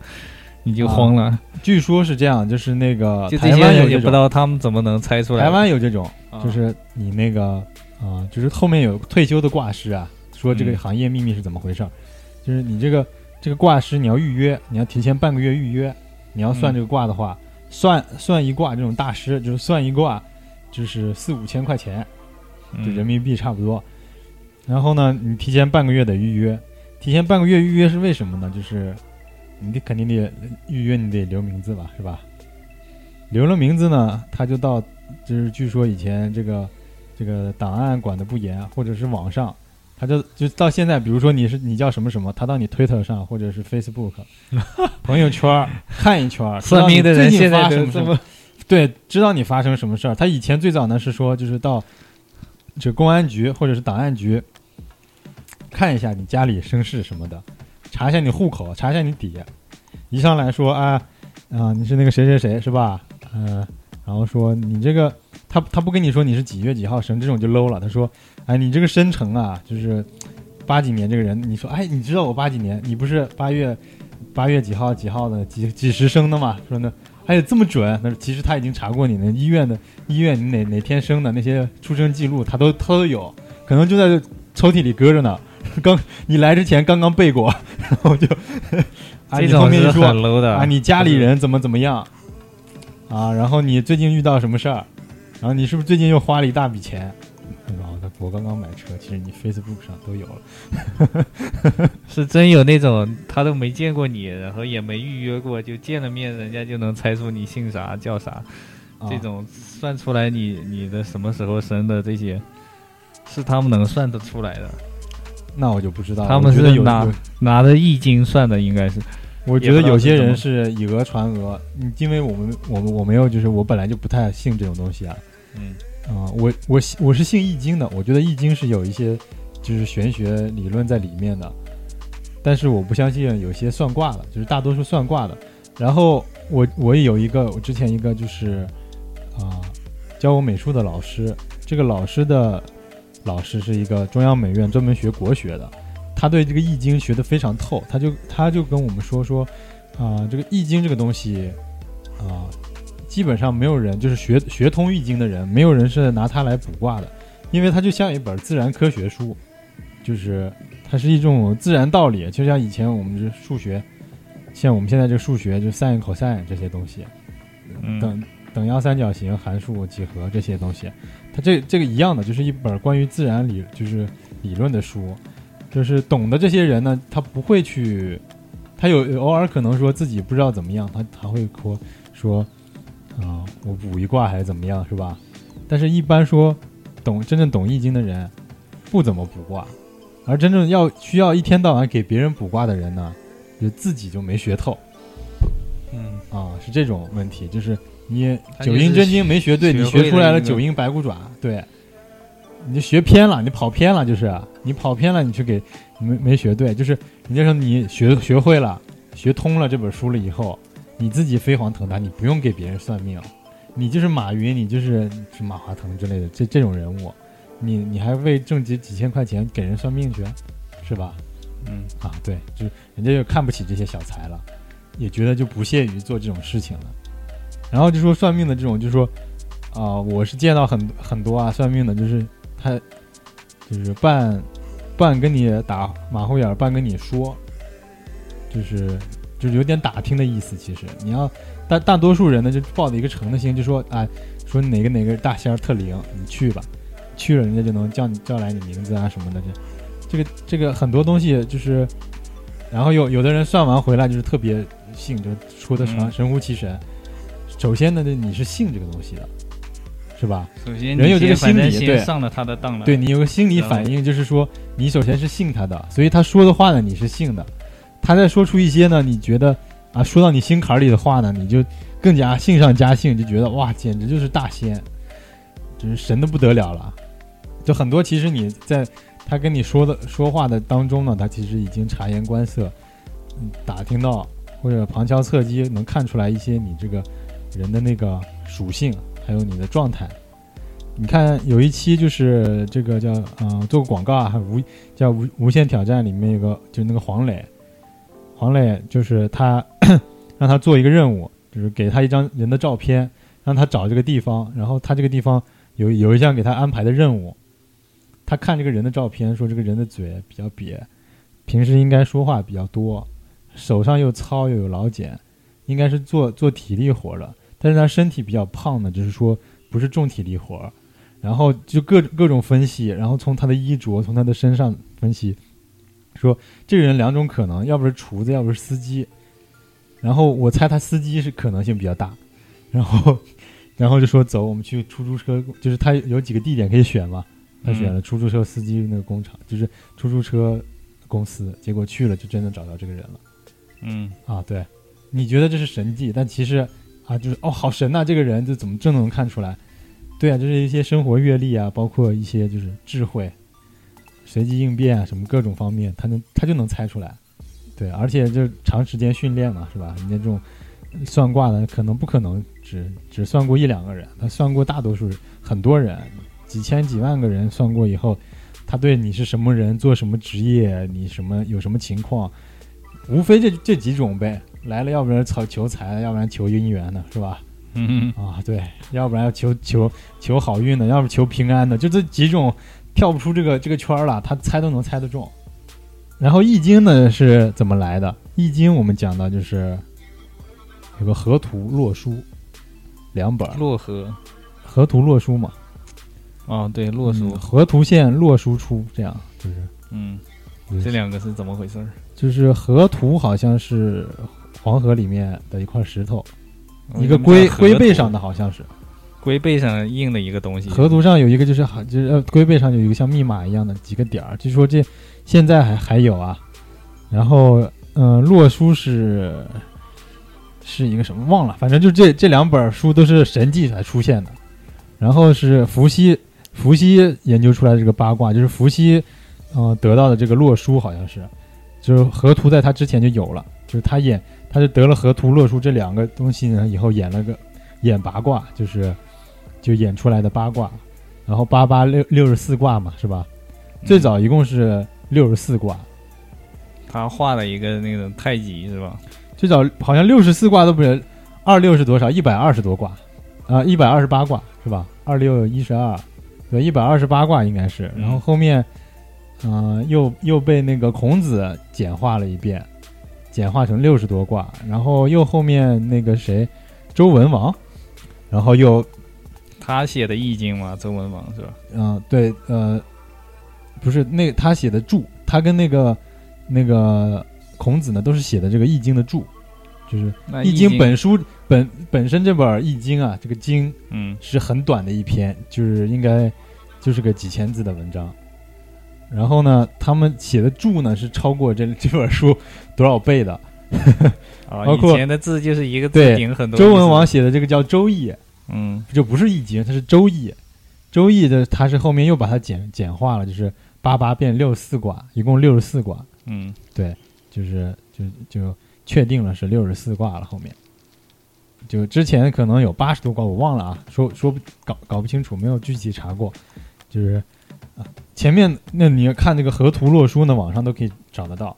你就慌了。”据说是这样，就是那个就台这些人也不知道他们怎么能猜出来。台湾有这种，啊就是你那个啊、就是后面有退休的挂师啊，说这个嗯行业秘密是怎么回事儿，就是你这个这个挂师你要预约，你要提前半个月预约，你要算嗯这个卦的话，算算一卦这种大师就是算一卦就是四五千块钱，就嗯人民币差不多。然后呢，你提前半个月得预约，提前半个月预约是为什么呢？就是你得肯定得预约，你得留名字吧，是吧？留了名字呢，他就到，就是据说以前这个这个档案管的不严，或者是网上，他就就到现在，比如说你是你叫什么什么，他到你推特上或者是 Facebook 朋友圈儿看一圈算命的人现在发什么对，知道你发生什么事儿。他以前最早呢是说，就是到就公安局或者是档案局看一下你家里身世什么的，查一下你户口，查一下你底。一上来说啊啊，你是那个谁谁谁是吧？嗯、然后说你这个他他不跟你说你是几月几号生，这种就 low 了。他说，哎，你这个生辰啊，就是八几年这个人，你说，哎，你知道我八几年？你不是八月八月几号几号的几几时生的吗？说呢，还有这么准？那其实他已经查过你的医院的医院你哪哪天生的那些出生记录，他都他都有，可能就在抽屉里搁着呢。刚你来之前刚刚背过，然后就啊，这你后面就种是很说 low 的啊，你家里人怎么怎么样啊，然后你最近遇到什么事儿，然后你是不是最近又花了一大笔钱？我刚刚买车，其实你 Facebook 上都有了。是真有那种他都没见过你，然后也没预约过，就见了面，人家就能猜出你姓啥叫啥，啊这种算出来你你的什么时候生的这些，是他们能算得出来的，那我就不知道。他们是拿拿着易经算的，应该是。我觉得有些人是以讹传讹，你，因为我们我们我没有，就是我本来就不太信这种东西啊，嗯啊、我我我是信易经的，我觉得易经是有一些就是玄学理论在里面的，但是我不相信有些算卦的，就是大多数算卦的。然后我我也有一个，我之前一个就是啊、教我美术的老师，这个老师的老师是一个中央美院专门学国学的，他对这个易经学得非常透，他就他就跟我们说说啊、这个易经这个东西啊、基本上没有人就是学学通易经的人，没有人是拿它来卜卦的，因为它就像一本自然科学书，就是它是一种自然道理，就像以前我们这数学，像我们现在这数学就 sin、cos 这些东西，嗯。等等腰三角形、函数、几何这些东西，它这这个一样的，就是一本关于自然理就是理论的书，就是懂的这些人呢，他不会去，他有偶尔可能说自己不知道怎么样，他他会说说啊、我卜一卦还是怎么样，是吧？但是，一般说懂真正懂易经的人，不怎么卜卦，而真正要需要一天到晚给别人卜卦的人呢，就自己就没学透嗯，啊，是这种问题。就是你九阴真经没学对，学你学出来了九阴白骨爪，对，你就学偏了，你跑偏了，就是你跑偏了，你去给没没学对，就是你就说你学学会了，学通了这本书了以后，你自己飞黄腾达，你不用给别人算命，你就是马云，你就是是马化腾之类的这这种人物，你你还为挣几几千块钱给人算命去，是吧？嗯，啊，对，就是人家就看不起这些小财了，也觉得就不屑于做这种事情了。然后就说算命的这种，就说啊、我是见到很很多啊，算命的，就是他就是半半跟你打马虎眼儿，半跟你说，就是就是有点打听的意思。其实你要大大多数人呢，就抱着一个诚的心，就说啊，说哪个哪个大仙儿特灵，你去吧，去了人家就能叫你叫来你名字啊什么的。这这个这个很多东西就是，然后有有的人算完回来就是特别信，就说的神嗯神乎其神。首先呢，你是信这个东西的，是吧？首先人有这个心理对上了他的当了，对你有个心理反应，就是说你首先是信他的，所以他说的话呢你是信的，他再说出一些呢你觉得啊说到你心坎儿里的话呢，你就更加信上加信，就觉得哇简直就是大仙，就是神的不得了了。就很多其实你在他跟你说的说话的当中呢，他其实已经察言观色，嗯打听到或者旁敲侧击能看出来一些你这个人的那个属性，还有你的状态。你看有一期就是这个叫呃做个广告啊，无叫无无限挑战里面有个就那个黄磊，黄磊就是他 让他做一个任务，就是给他一张人的照片，让他找这个地方，然后他这个地方有有一项给他安排的任务，他看这个人的照片，说这个人的嘴比较瘪，平时应该说话比较多，手上又糙又有老茧，应该是做做体力活的，但是他身体比较胖呢，就是说不是重体力活。然后就各各种分析，然后从他的衣着，从他的身上分析，说这个人两种可能，要不是厨子，要不是司机。然后我猜他司机是可能性比较大，然后然后就说走，我们去出租车，就是他有几个地点可以选嘛，他选了出租车司机那个工厂，就是出租车公司，结果去了就真的找到这个人了。嗯，啊，对，你觉得这是神迹，但其实啊，就是哦，好神呐、这个人就怎么真的能看出来？对啊，就是一些生活阅历啊，包括一些就是智慧、随机应变啊，什么各种方面，他能他就能猜出来。对，而且就长时间训练嘛，是吧？人家这种算卦的，可能不可能只只算过一两个人，他算过大多数很多人，几千几万个人算过以后，他对你是什么人，做什么职业，你什么有什么情况，无非这这几种呗。来了，要不然求求财，要不然求姻缘的，是吧？嗯啊，对，要不然要求求求好运的，要不求平安的，就这几种跳不出这个这个圈儿了，他猜都能猜得中。然后《易经》呢是怎么来的？《易经》我们讲到就是有个河图洛书两本，洛河。河图洛书嘛，哦，对，洛书。嗯，河图县洛书出，这样就是。嗯，这两个是怎么回事儿？就是河图好像是黄河里面的一块石头，哦一个龟龟背上的好像是龟背上印的一个东西，河图上有一个就是好就是龟背上有一个像密码一样的几个点儿，据说这现在还还有啊。然后嗯、洛书是是一个什么忘了，反正就这这两本书都是神迹才出现的。然后是伏羲伏羲研究出来的这个八卦，就是伏羲呃得到的这个洛书好像是，就是河图在他之前就有了，就是他演他就得了河图洛书这两个东西呢，以后演了个演八卦，就是就演出来的八卦，然后八八六六十四卦嘛，是吧？嗯最早一共是六十四卦，他画了一个那种太极是吧？最早好像六十四卦都不是，二六是多少？一百二十多卦，啊，一百二十八卦是吧？二六一十二，对，一百二十八卦应该是。嗯然后后面，嗯、又又被那个孔子简化了一遍，简化成六十多卦。然后又后面那个谁，周文王，然后又他写的《易经》嘛，周文王是吧？嗯、对，呃，不是那他写的注，他跟那个那个孔子呢，都是写的这个《易经》的注，就是《易经》本书本本身这本《易经》啊，这个经嗯是很短的一篇，就是应该就是个几千字的文章。然后呢，他们写的注呢是超过这这本书多少倍的。啊，包括以前的字就是一个字对顶很多。周文王，写的这个叫《周易》，嗯就不是《易经》，它是《周易》。《周易》的它是后面又把它简简化了，就是八八变六十四卦，一共六十四卦。嗯对就是就就确定了是六十四卦了。后面就之前可能有八十多卦，我忘了啊，说说不搞搞不清楚，没有具体查过。就是啊，前面那你要看那个河图洛书呢，网上都可以找得到。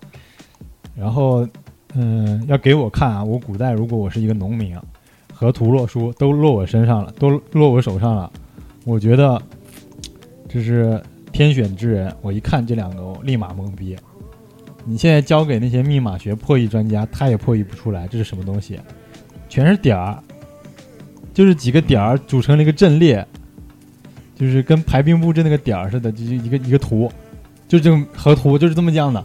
然后嗯，要给我看啊，我古代如果我是一个农民啊，河图洛书都落我身上了，都落我手上了，我觉得这是天选之人。我一看这两个，我立马懵逼。你现在交给那些密码学破译专家，他也破译不出来这是什么东西，全是点儿，就是几个点儿组成了一个阵列，就是跟排兵布阵那个点儿似的，就是一个一个图，就这种河图就是这么样的。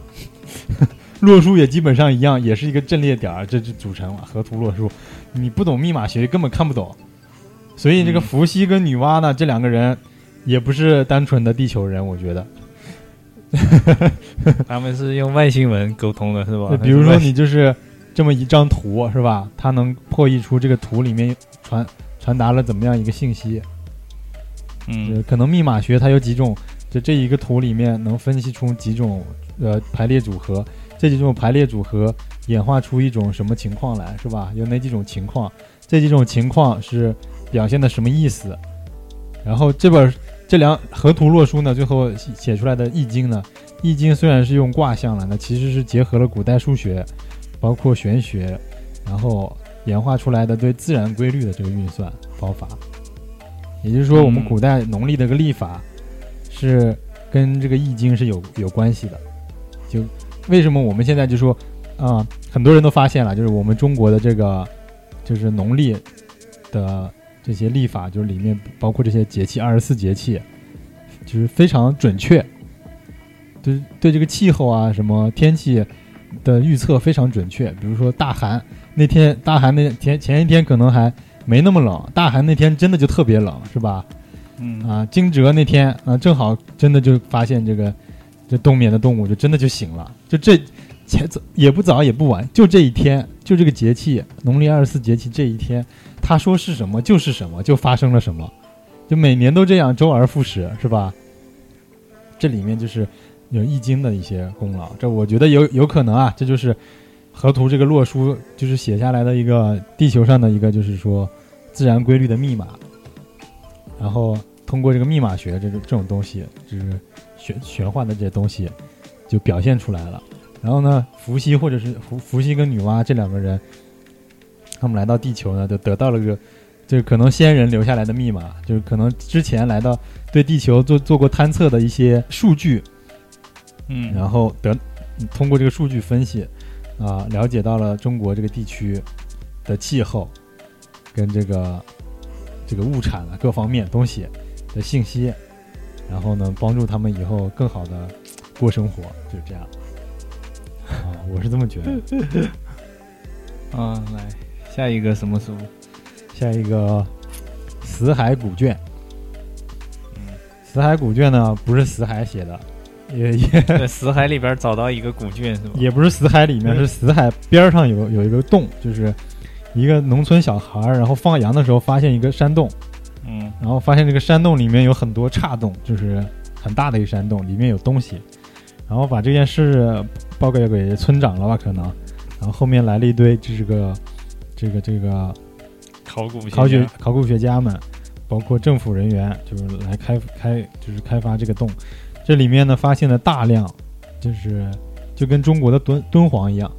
洛书也基本上一样，也是一个阵列点儿，这就组成了河图洛书。你不懂密码学，根本看不懂。所以这个嗯伏羲跟女娲呢，这两个人也不是单纯的地球人，我觉得。他们是用外星文沟通的是吧，？比如说你就是这么一张图是吧？它能破译出这个图里面传传达了怎么样一个信息？嗯呃，可能密码学它有几种，就这一个图里面能分析出几种呃排列组合，这几种排列组合演化出一种什么情况来是吧？有哪几种情况？这几种情况是表现的什么意思？然后这本这两河图洛书呢，最后写写出来的《易经》呢，《易经》虽然是用卦象了，那其实是结合了古代数学，包括玄学，然后演化出来的对自然规律的这个运算方法。也就是说，我们嗯古代农历的个历法是跟这个《易经》是有有关系的。就为什么我们现在就说啊、很多人都发现了，就是我们中国的这个就是农历的这些历法，就是里面包括这些节气，二十四节气，就是非常准确，对对这个气候啊什么天气的预测非常准确。比如说大寒那天，大寒那天前一天可能还没那么冷，大寒那天真的就特别冷，是吧？嗯啊，惊蛰那天啊，正好真的就发现这个这冬眠的动物就真的就醒了，就这前早也不早也不晚，就这一天，就这个节气，农历二十四节气这一天，他说是什么就是什么，就发生了什么，就每年都这样，周而复始，是吧？这里面就是有易经的一些功劳，这我觉得有有可能啊，这就是河图这个洛书就是写下来的一个地球上的一个就是说自然规律的密码。然后通过这个密码学这种这种东西，就是玄玄幻的这些东西，就表现出来了。然后呢，伏羲或者是伏伏羲跟女娲这两个人，他们来到地球呢，就得到了个，就是可能先人留下来的密码，就是可能之前来到对地球做做过探测的一些数据，嗯，然后得嗯通过这个数据分析啊、了解到了中国这个地区的气候跟这个这个物产啊各方面东西的信息，然后呢，帮助他们以后更好的过生活，就是这样。啊，我是这么觉得。啊，来下一个什么书？下一个《死海古卷》。嗯，死海古卷呢，不是死海写的，也也 在死海里边找到一个古卷是吗？也不是死海里面，是死海边儿上有有一个洞，就是一个农村小孩儿，然后放羊的时候发现一个山洞，嗯然后发现这个山洞里面有很多岔洞，就是很大的一个山洞，里面有东西，然后把这件事报告给村长了吧，可能，然后后面来了一堆这个这个这个考古考学学考古学家们，包括政府人员，就是来开开就是开发这个洞。这里面呢发现了大量，就是就跟中国的敦敦煌一样，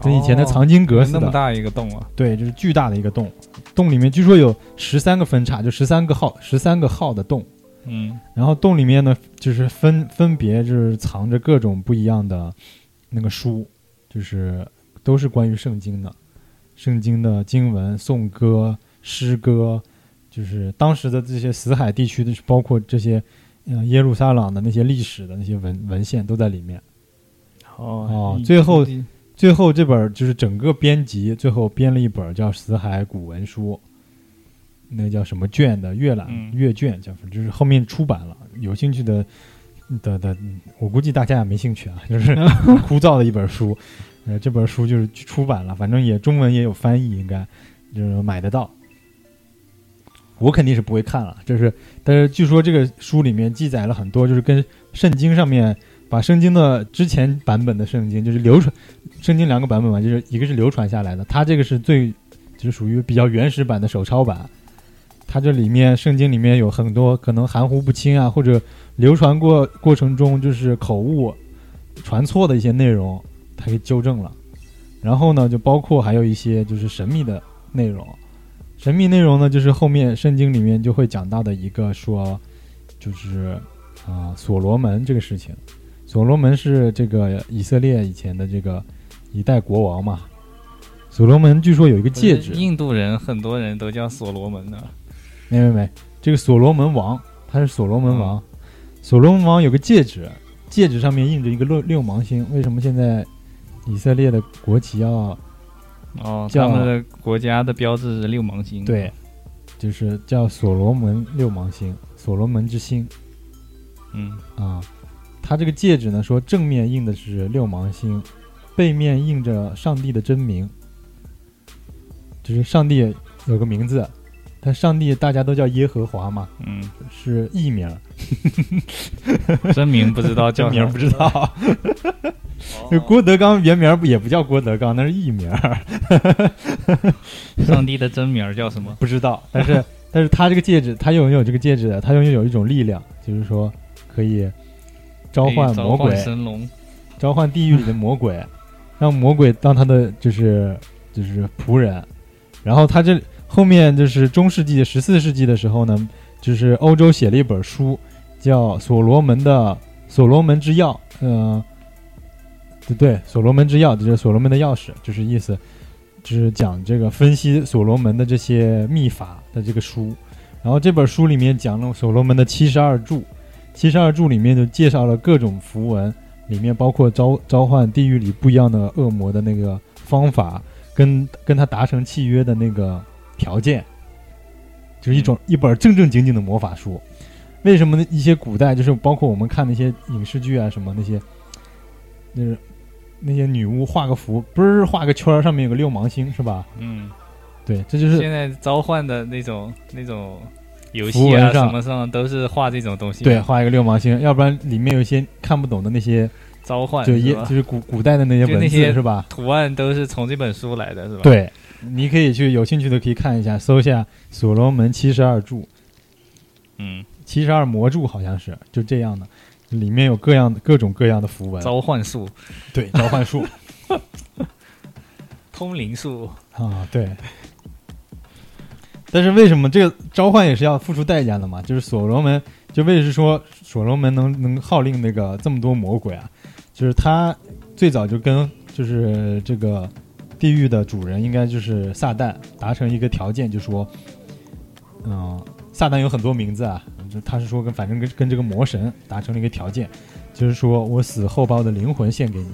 跟以前的哦藏经阁似的。那么大一个洞啊！对，就是巨大的一个洞。洞里面据说有十三个分叉，就十三个号，十三个号的洞。嗯然后洞里面呢，就是分分别就是藏着各种不一样的那个书，就是都是关于圣经的，圣经的经文、颂歌、诗歌，就是当时的这些死海地区的，包括这些呃耶路撒冷的那些历史的那些文文献都在里面。哦哦最后最后这本就是整个编辑，最后编了一本叫《死海古文书》，那叫什么卷的阅览、嗯阅卷，叫就是后面出版了，有兴趣的的的，我估计大家也没兴趣啊，就是 枯燥的一本书。呃，这本书就是出版了，反正也中文也有翻译，应该就是买得到。我肯定是不会看了，就是但是据说这个书里面记载了很多，就是跟圣经上面把圣经的之前版本的圣经，就是流传圣经两个版本嘛，就是一个是流传下来的，它这个是最就是属于比较原始版的手抄版。它这里面圣经里面有很多可能含糊不清啊，或者流传过过程中就是口误传错的一些内容，它给纠正了。然后呢，就包括还有一些就是神秘的内容。神秘内容呢，就是后面圣经里面就会讲到的一个说，就是啊、所罗门这个事情。所罗门是这个以色列以前的这个一代国王嘛。所罗门据说有一个戒指，印度人很多人都叫所罗门的。没没没，这个所罗门王他是所罗门王，所罗门王有个戒指，戒指上面印着一个六六芒星。为什么现在以色列的国旗要哦，叫他们的国家的标志是六芒星。对，就是叫所罗门六芒星，所罗门之星嗯，啊。他这个戒指呢，说正面印的是六芒星，背面印着上帝的真名，就是上帝有个名字，但上帝大家都叫耶和华嘛，嗯，是艺名儿，真名不知道叫真名不知。道。这哦郭德纲原名不也不叫郭德纲，那是艺名儿，上帝的真名叫什么？不知道。但是但是他这个戒指，他拥有这个戒指的，他拥有一种力量，就是说可以召唤魔鬼，唤神龙。召唤地狱里的魔鬼，让魔鬼当他的就是就是仆人。然后他这后面就是中世纪十四世纪的时候呢，就是欧洲写了一本书，叫《所罗门的所罗门之钥》，嗯，对对，所罗门之钥就是所罗门的钥匙，就是意思，就是讲这个分析所罗门的这些秘法的这个书。然后这本书里面讲了所罗门的七十二柱，七十二柱里面就介绍了各种符文，里面包括召召唤地狱里不一样的恶魔的那个方法，跟跟他达成契约的那个条件，就是一种、一本正正经经的魔法书。为什么呢？一些古代就是包括我们看那些影视剧啊什么那些，就是那些女巫画个符，不是画个圈儿，上面有个六芒星是吧？嗯，对，这就是现在召唤的那种那种游符戏啊什么上都是画这种东西。对，画一个六芒星，要不然里面有一些看不懂的那些，召唤就是也就是古古代的那些文字是吧？图案都是从这本书来的，是吧？，对，你可以去有兴趣的可以看一下，搜一下《所罗门七十二柱》，嗯，七十二魔柱好像是就这样的，里面有各样的各种各样的符文，召唤术、对召唤术 通灵术，啊，对。但是为什么这个召唤也是要付出代价的嘛？就是所罗门，就为是说所罗门能能号令那个这么多魔鬼啊，就是他最早就跟就是这个地狱的主人应该就是撒旦达成一个条件，就说，嗯、撒旦有很多名字啊，就他是说跟反正跟跟这个魔神达成了一个条件，就是说我死后把我的灵魂献给你，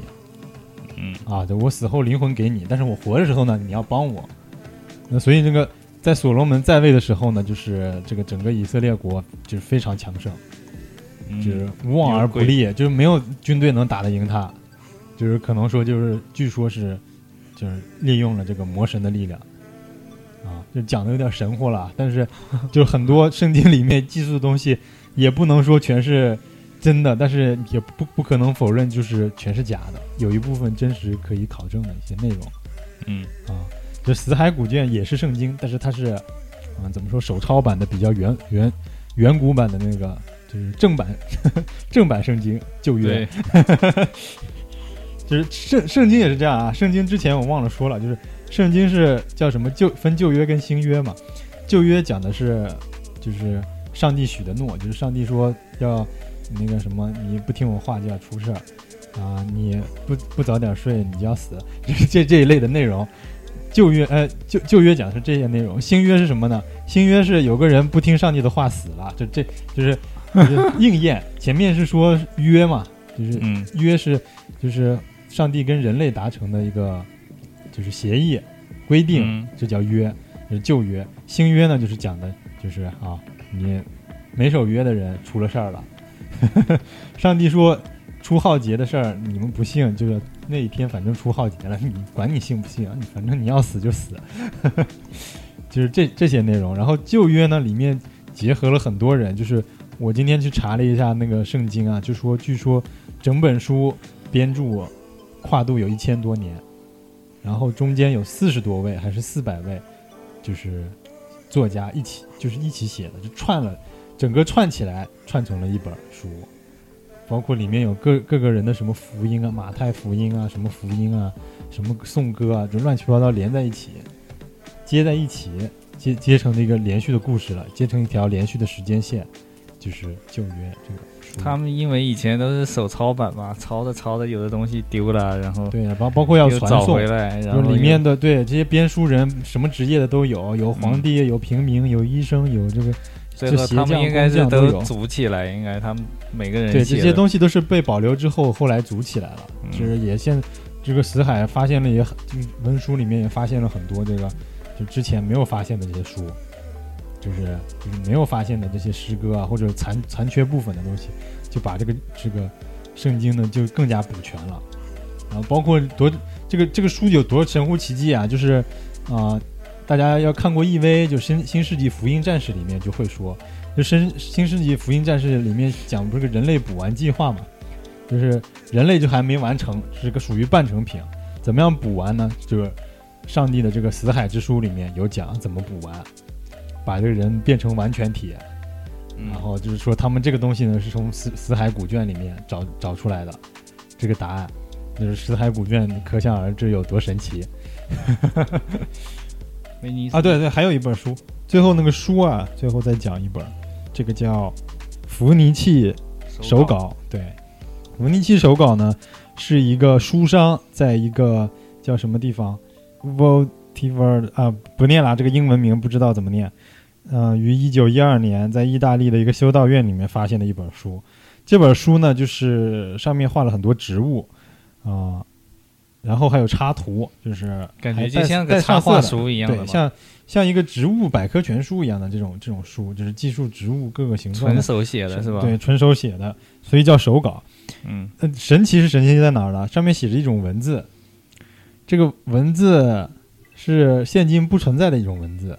嗯啊，对我死后灵魂给你，但是我活的时候呢，你要帮我。那所以这个在所罗门在位的时候呢，就是这个整个以色列国就是非常强盛，就是无往而不利，就是没有军队能打得赢他，就是可能说就是据说是就是利用了这个魔神的力量。啊，就讲的有点神乎了，但是就是很多圣经里面记述的东西，也不能说全是真的，但是也不不可能否认就是全是假的，有一部分真实可以考证的一些内容嗯啊。就死海古卷也是圣经，但是它是，嗯，怎么说手抄版的比较原原远古版的那个就是正版 正版圣经旧约，，就是圣圣经也是这样啊。圣经之前我忘了说了，就是圣经是叫什么旧分旧约跟新约嘛。旧约讲的是就是上帝许的诺，就是上帝说要那个什么，你不听我话就要出事儿啊，你不不早点睡你就要死，就 是这这一类的内容。旧约呃旧旧约讲的是这些内容，新约是什么呢？新约是有个人不听上帝的话死了，就这就是就是 应验。前面是说约嘛，就是嗯约是就是上帝跟人类达成的一个就是协议规定，嗯这叫约，就是旧约。新约呢，就是讲的就是啊，你没守约的人出了事儿了，上帝说出浩劫的事儿你们不信，就是那一天反正出浩劫了，你管你信不信啊？你反正你要死就死，就是这这些内容。然后旧约呢里面结合了很多人，就是我今天去查了一下那个圣经啊，就说据说整本书编著跨度有一千多年，然后中间有四十多位还是四百位，就是作家一起就是一起写的，就串了整个串起来串成了一本书，包括里面有各各个人的什么福音啊，马太福音啊，什么福音啊，什么颂歌啊，就乱七八糟连在一起，接在一起，接接成了一个连续的故事了，接成一条连续的时间线，就是旧约这个。他们因为以前都是手抄版嘛，抄着抄着有的东西丢了，然后对，包包括要传送回，来，然后里面的对这些编书人什么职业的都有，有皇帝，有平民，有医生，有这个最后就他们应该是都有组起来，应该他们每个人对这些东西都是被保留之后后来组起来了，嗯。就是也现这个死海发现了也很，就是文书里面也发现了很多这个就之前没有发现的这些书，就是就是没有发现的这些诗歌啊或者残残缺部分的东西，就把这个这个圣经呢就更加补全了，然后包括多这个这个书有多神乎其技啊，就是啊、大家要看过 EV 就新新世纪福音战士里面就会说，就新新世纪福音战士里面讲不是个人类补完计划嘛，就是人类就还没完成，是个属于半成品，怎么样补完呢？就是上帝的这个死海之书里面有讲怎么补完，把这个人变成完全体，然后就是说他们这个东西呢是从死死海古卷里面找找出来的这个答案，就是死海古卷，可想而知有多神奇。威尼斯啊，对对，还有一本书，最后那个书啊，最后再讲一本，这个叫《伏尼契手稿》。对，《伏尼契手稿》呢是一个书商在一个叫什么地方 v o t i v e r 啊，不念了，这个英文名不知道怎么念。呃，于一九一二年在意大利的一个修道院里面发现的一本书。这本书呢，就是上面画了很多植物啊、然后还有插图，就是感觉就像带个插画书一样的嘛，像像一个植物百科全书一样的这种这种书，就是记述植物各个形状，纯手写的是吧？对，纯手写的，所以叫手稿。嗯呃，神奇是神奇在哪儿呢？上面写着一种文字，这个文字是现今不存在的一种文字，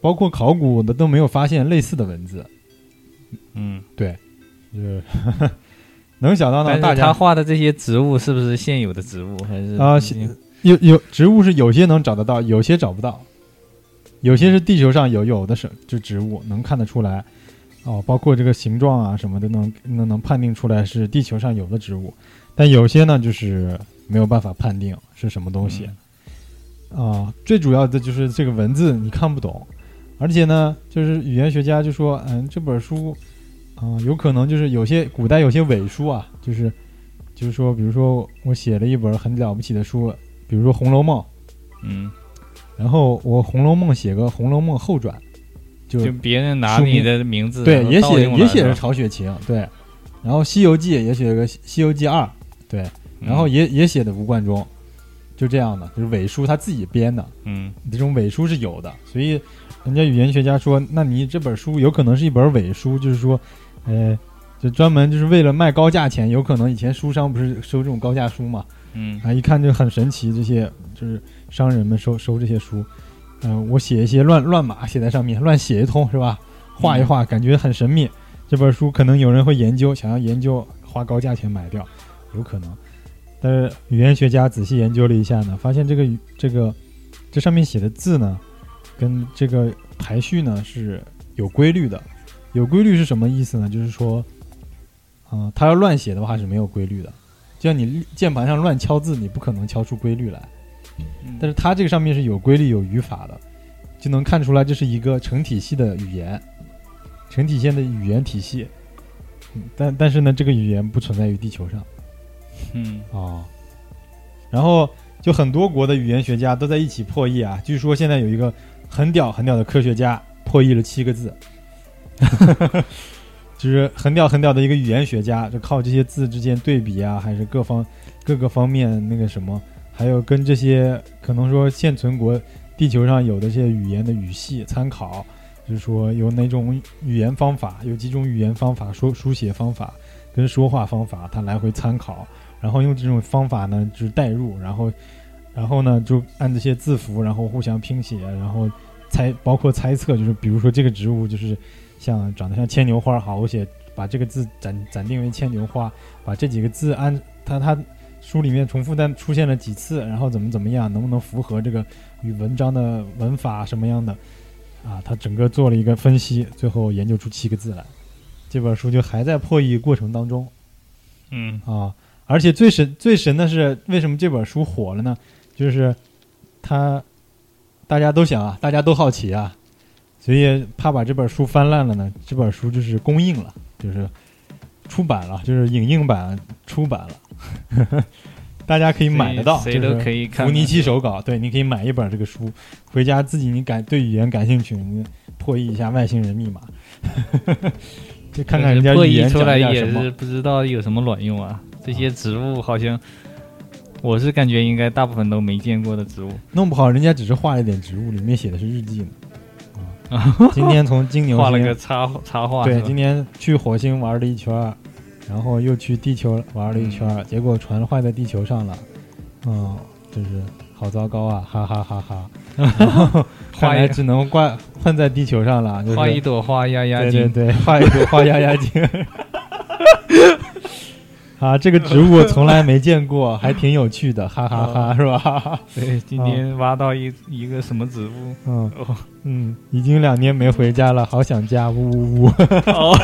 包括考古的都没有发现类似的文字。嗯，对就是 能想到呢，大家他画的这些植物是不是现有的植物？还是啊有有植物是有些能找得到，有些找不到，有些是地球上有有的是就植物能看得出来，哦，包括这个形状啊什么的能能能判定出来是地球上有的植物，但有些呢就是没有办法判定是什么东西，啊、最主要的就是这个文字你看不懂，而且呢，就是语言学家就说，嗯，这本书啊、有可能就是有些古代有些伪书啊，就是就是说，比如说我写了一本很了不起的书，比如说《红楼梦》，嗯，然后我《红楼梦》写个《红楼梦后传》，就就别人拿你的名字对，也写也写着曹雪芹，对，然后《西游记》也写个《西游记二》，对，然后嗯也也写的吴冠中，就这样的，就是伪书他自己编的，嗯。这种伪书是有的，所以人家语言学家说，那你这本书有可能是一本伪书，就是说，呃，就专门就是为了卖高价钱，有可能以前书商不是收这种高价书嘛，嗯啊，一看就很神奇，这些就是商人们收收这些书，嗯、我写一些乱乱码写在上面，乱写一通是吧？画一画，感觉很神秘。这本书可能有人会研究，想要研究，花高价钱买掉，有可能。但是语言学家仔细研究了一下呢，发现这个语这个这上面写的字呢，跟这个排序呢是有规律的。有规律是什么意思呢？就是说，啊、它要乱写的话是没有规律的。就像你键盘上乱敲字，你不可能敲出规律来。嗯但是它这个上面是有规律、有语法的，就能看出来这是一个成体系的语言，成体系的语言体系。嗯但但是呢，这个语言不存在于地球上嗯哦。然后就很多国的语言学家都在一起破译啊。据说现在有一个很屌很屌的科学家破译了七个字，就是很屌很屌的一个语言学家，就靠这些字之间对比啊，还是各方各个方面那个什么，还有跟这些可能说现存国地球上有的这些语言的语系参考，就是说有哪种语言方法，有几种语言方法，说书写方法跟说话方法，他来回参考，然后用这种方法呢，就是代入，然后然后呢就按这些字符，然后互相拼写，然后猜包括猜测，就是比如说这个植物就是像长得像牵牛花，好，我写把这个字暂暂定为牵牛花，把这几个字按它它书里面重复但出现了几次，然后怎么怎么样，能不能符合这个与文章的文法什么样的啊？他整个做了一个分析，最后研究出七个字来。这本书就还在破译过程当中嗯啊！而且最神最神的是，为什么这本书火了呢？就是他大家都想啊，大家都好奇啊，所以怕把这本书翻烂了呢。这本书就是公映了，就是出版了，就是影印版出版了，大家可以买得到，谁都就是可以看福尼七手稿，对，你可以买一本这个书，回家自己你感对语言感兴趣，你破译一下外星人密码，就看看人家破译语言出来也是。不知道有什么卵用啊！这些植物好像，我是感觉应该大部分都没见过的植物。弄不好人家只是画了一点植物，里面写的是日记呢。啊，今天从金牛画了星个插插画，对，今天去火星玩了一圈，然后又去地球玩了一圈儿，结果船坏在地球上了，嗯，就是好糟糕啊，哈哈哈哈。然后看画一来只能挂混在地球上了，就是画一朵花压压惊。对对对，画一朵花压压惊。啊，这个植物我从来没见过，还挺有趣的，哈哈哈是吧？对，今天挖到一一个什么植物？嗯哦嗯，已经两年没回家了，好想家，呜呜呜。哦，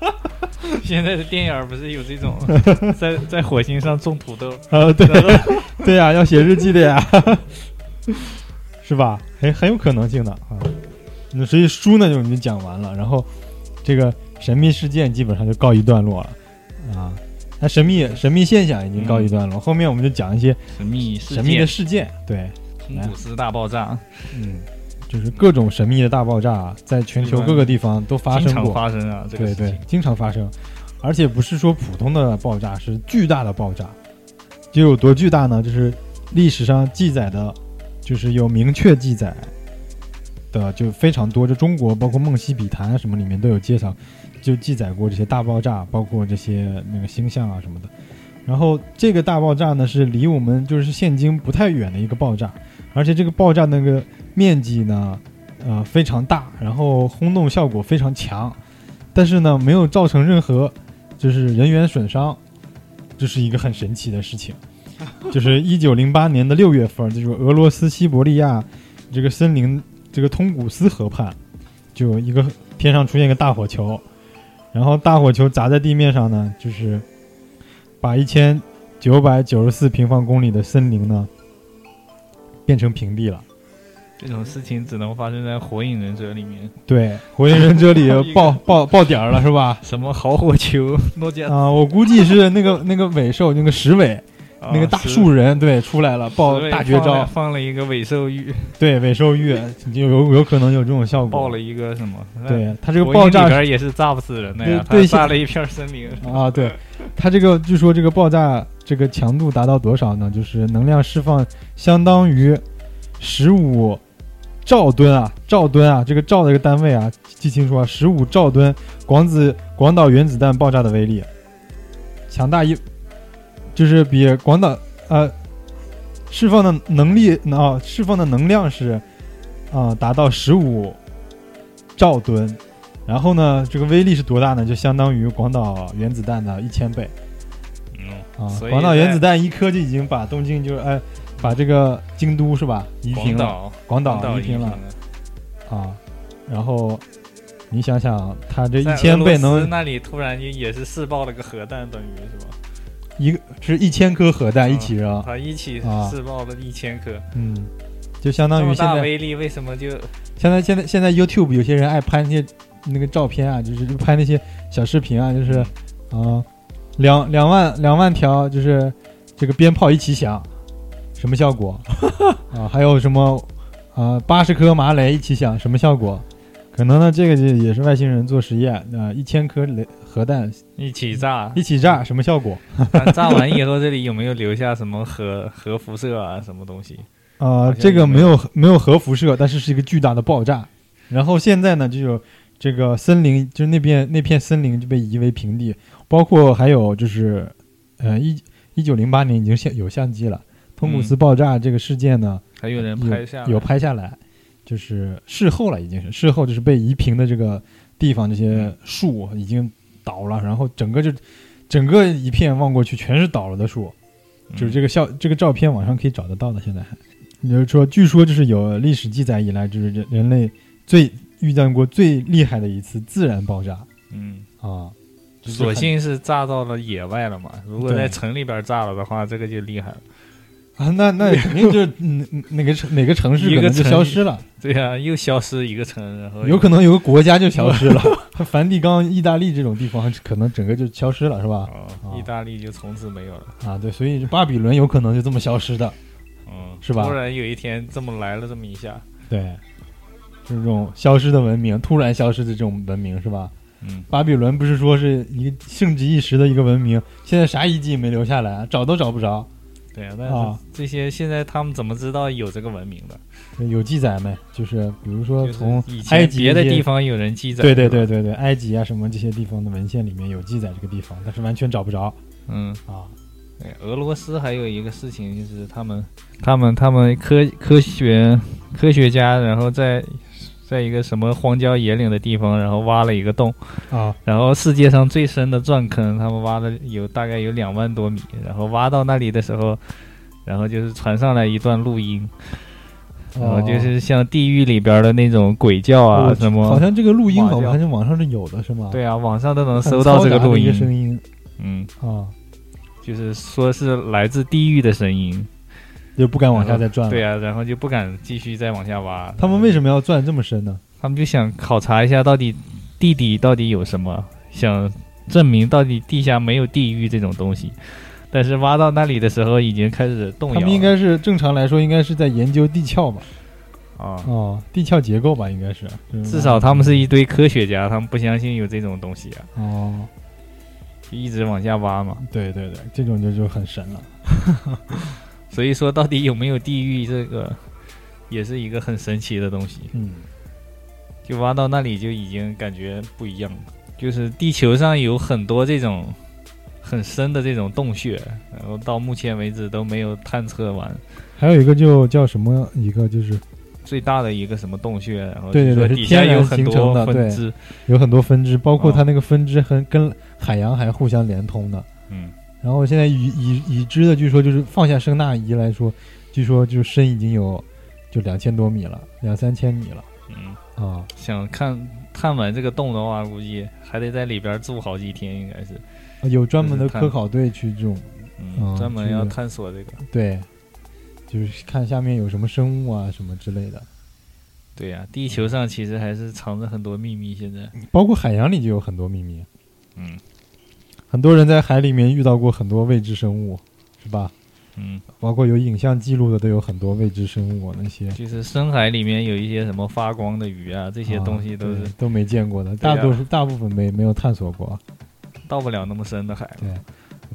现在的电影儿不是有这种在在火星上种土豆？啊，对，对呀、要写日记的呀，是吧？很很有可能性的啊。那所以书呢就已经讲完了，然后这个神秘事件基本上就告一段落了啊。那神秘神秘现象已经告一段落，后面我们就讲一些神秘神秘的，事件，对，通古斯大爆炸，嗯，就是各种神秘的大爆炸啊，在全球各个地方都发经常生过，发生啊，这个对对，经常发生，而且不是说普通的爆炸，是巨大的爆炸。就有多巨大呢？就是历史上记载的，就是有明确记载的，就非常多。就中国包括《梦溪笔谈》什么里面都有介绍，就记载过这些大爆炸，包括这些那个星象啊什么的。然后这个大爆炸呢，是离我们就是现今不太远的一个爆炸，而且这个爆炸那个面积呢，呃非常大，然后轰动效果非常强，但是呢没有造成任何就是人员损伤，这是一个很神奇的事情。就是一九零八年的六月份，就是俄罗斯西伯利亚这个森林这个通古斯河畔，就一个天上出现一个大火球，然后大火球砸在地面上呢，就是把一千九百九十四平方公里的森林呢变成平地了。这种事情只能发生在《火影忍者 》里面，对，《火影忍者》里爆爆爆点儿了是吧？什么好火球、诺基亚、啊，我估计是那个那个尾兽，那个石尾，那个大树人，对，出来了，爆大绝招，放了一个尾兽玉，对，尾兽玉就有有可能有这种效果。爆了一个什么？对，他这个爆炸里边也是炸不死人的呀，对，炸了一片森林啊，对，它这个据说这个爆炸这个强度达到多少呢？就是能量释放相当于十五。兆吨啊，兆吨啊，这个兆的一个单位啊，记清楚啊，十五兆吨广子广岛原子弹爆炸的威力，强大一，就是比广岛呃释放的能力啊，释放的能量是啊达到十五兆吨，然后呢，这个威力是多大呢？就相当于广岛原子弹的一千倍。嗯啊，广岛原子弹一颗就已经把东京就是哎。把这个京都是吧夷平了，广岛夷平了啊，然后你想想，他这一千倍能那里突然就也是试爆了个核弹，等于是吧？一个是一千颗核弹一起扔，啊一起试爆的一千颗，嗯，就相当于现在威力为什么就现在现在现在 YouTube 有些人爱拍那些那个照片啊，就是拍那些小视频啊，就是啊两两万两万条就是这个鞭炮一起响。什么效果 啊？还有什么啊？八十颗麻雷一起响，什么效果？可能呢，这个就也是外星人做实验啊。一千颗雷核弹一起炸，一起炸，什么效果？炸完以后，这里有没有留下什么核 核辐射啊？什么东西？啊，这个没有没有核辐射，但是是一个巨大的爆炸。然后现在呢，就有这个森林，就是那边那片森林就被夷为平地，包括还有就是，呃，一一九零八年已经相有相机了。通古斯爆炸这个事件呢，还有人拍下有拍下来，就是事后了，已经是事后，就是被夷平的这个地方，这些树已经倒了，然后整个就整个一片望过去全是倒了的树，就是这个效这个照片网上可以找得到的，现在还，就是说，据说就是有历史记载以来，就是人人类最遇见过最厉害的一次自然爆炸，嗯。啊，索性是炸到了野外了嘛，如果在城里边炸了的话，这个就厉害了。啊，那那 肯定就是嗯，哪个城哪个城市可能就消失了。对呀，又消失一个城，然后有可能有个国家就消失了。梵蒂冈、意大利这种地方，可能整个就消失了，是吧？哦，意大利就从此没有了。啊，对，所以巴比伦有可能就这么消失的，嗯，是吧？突然有一天这么来了这么一下，对，这种消失的文明，突然消失的这种文明，是吧？嗯，巴比伦不是说是一个盛极一时的一个文明，现在啥遗迹也没留下来，找都找不着。对啊，但是这些现在他们怎么知道有这个文明的？有记载没？就是比如说从埃及别的地方有人记载，对对对对对，埃及啊什么这些地方的文献里面有记载这个地方，但是完全找不着。嗯啊，对，俄罗斯还有一个事情就是他们他们他们科科学科学家，然后在。在一个什么荒郊野岭的地方，然后挖了一个洞，啊，然后世界上最深的钻坑，他们挖了有大概有两万多米，然后挖到那里的时候，然后就是传上来一段录音，然后就是像地狱里边的那种鬼叫啊什么，好像这个录音好像网上是有的，是吗？对啊，网上都能搜到这个录音声音，嗯啊，就是说是来自地狱的声音。就不敢往下再转了。对呀，然后就不敢继续再往下挖。他们为什么要钻这么深呢？他们就想考察一下到底地底到底有什么，想证明到底地下没有地狱这种东西。但是挖到那里的时候已经开始动摇。他们应该是正常来说应该是在研究地壳吧？啊哦，地壳结构吧，应该是。至少他们是一堆科学家，他们不相信有这种东西啊。哦，就一直往下挖嘛。对对对，这种就就很神了。所以说，到底有没有地狱，这个 也是一个很神奇的东西。嗯，就挖到那里就已经感觉不一样了。就是地球上有很多这种很深的这种洞穴，然后到目前为止都没有探测完。还有一个就叫什么？一个就是最大的一个什么洞穴？然后对对对，底下有很多分支，有很多分支，包括它那个分支和跟海洋还互相连通的。嗯。然后现在已已已知的，据说就是放下声纳仪来说，据说就深已经有就两千多米了，两三千米了。嗯啊，想看探完这个洞的话，估计还得在里边住好几天，应该是。有专门的科考队去这种，嗯，专门要探索这个。对，就是看下面有什么生物啊什么之类的。对呀、地球上其实还是藏着很多秘密。现在，包括海洋里就有很多秘密。嗯很多人在海里面遇到过很多未知生物，是吧？嗯，包括有影像记录的都有很多未知生物，那些就是深海里面有一些什么发光的鱼啊，这些东西都是啊都没见过的，大多数大部分没没有探索过。到不了那么深的海。对，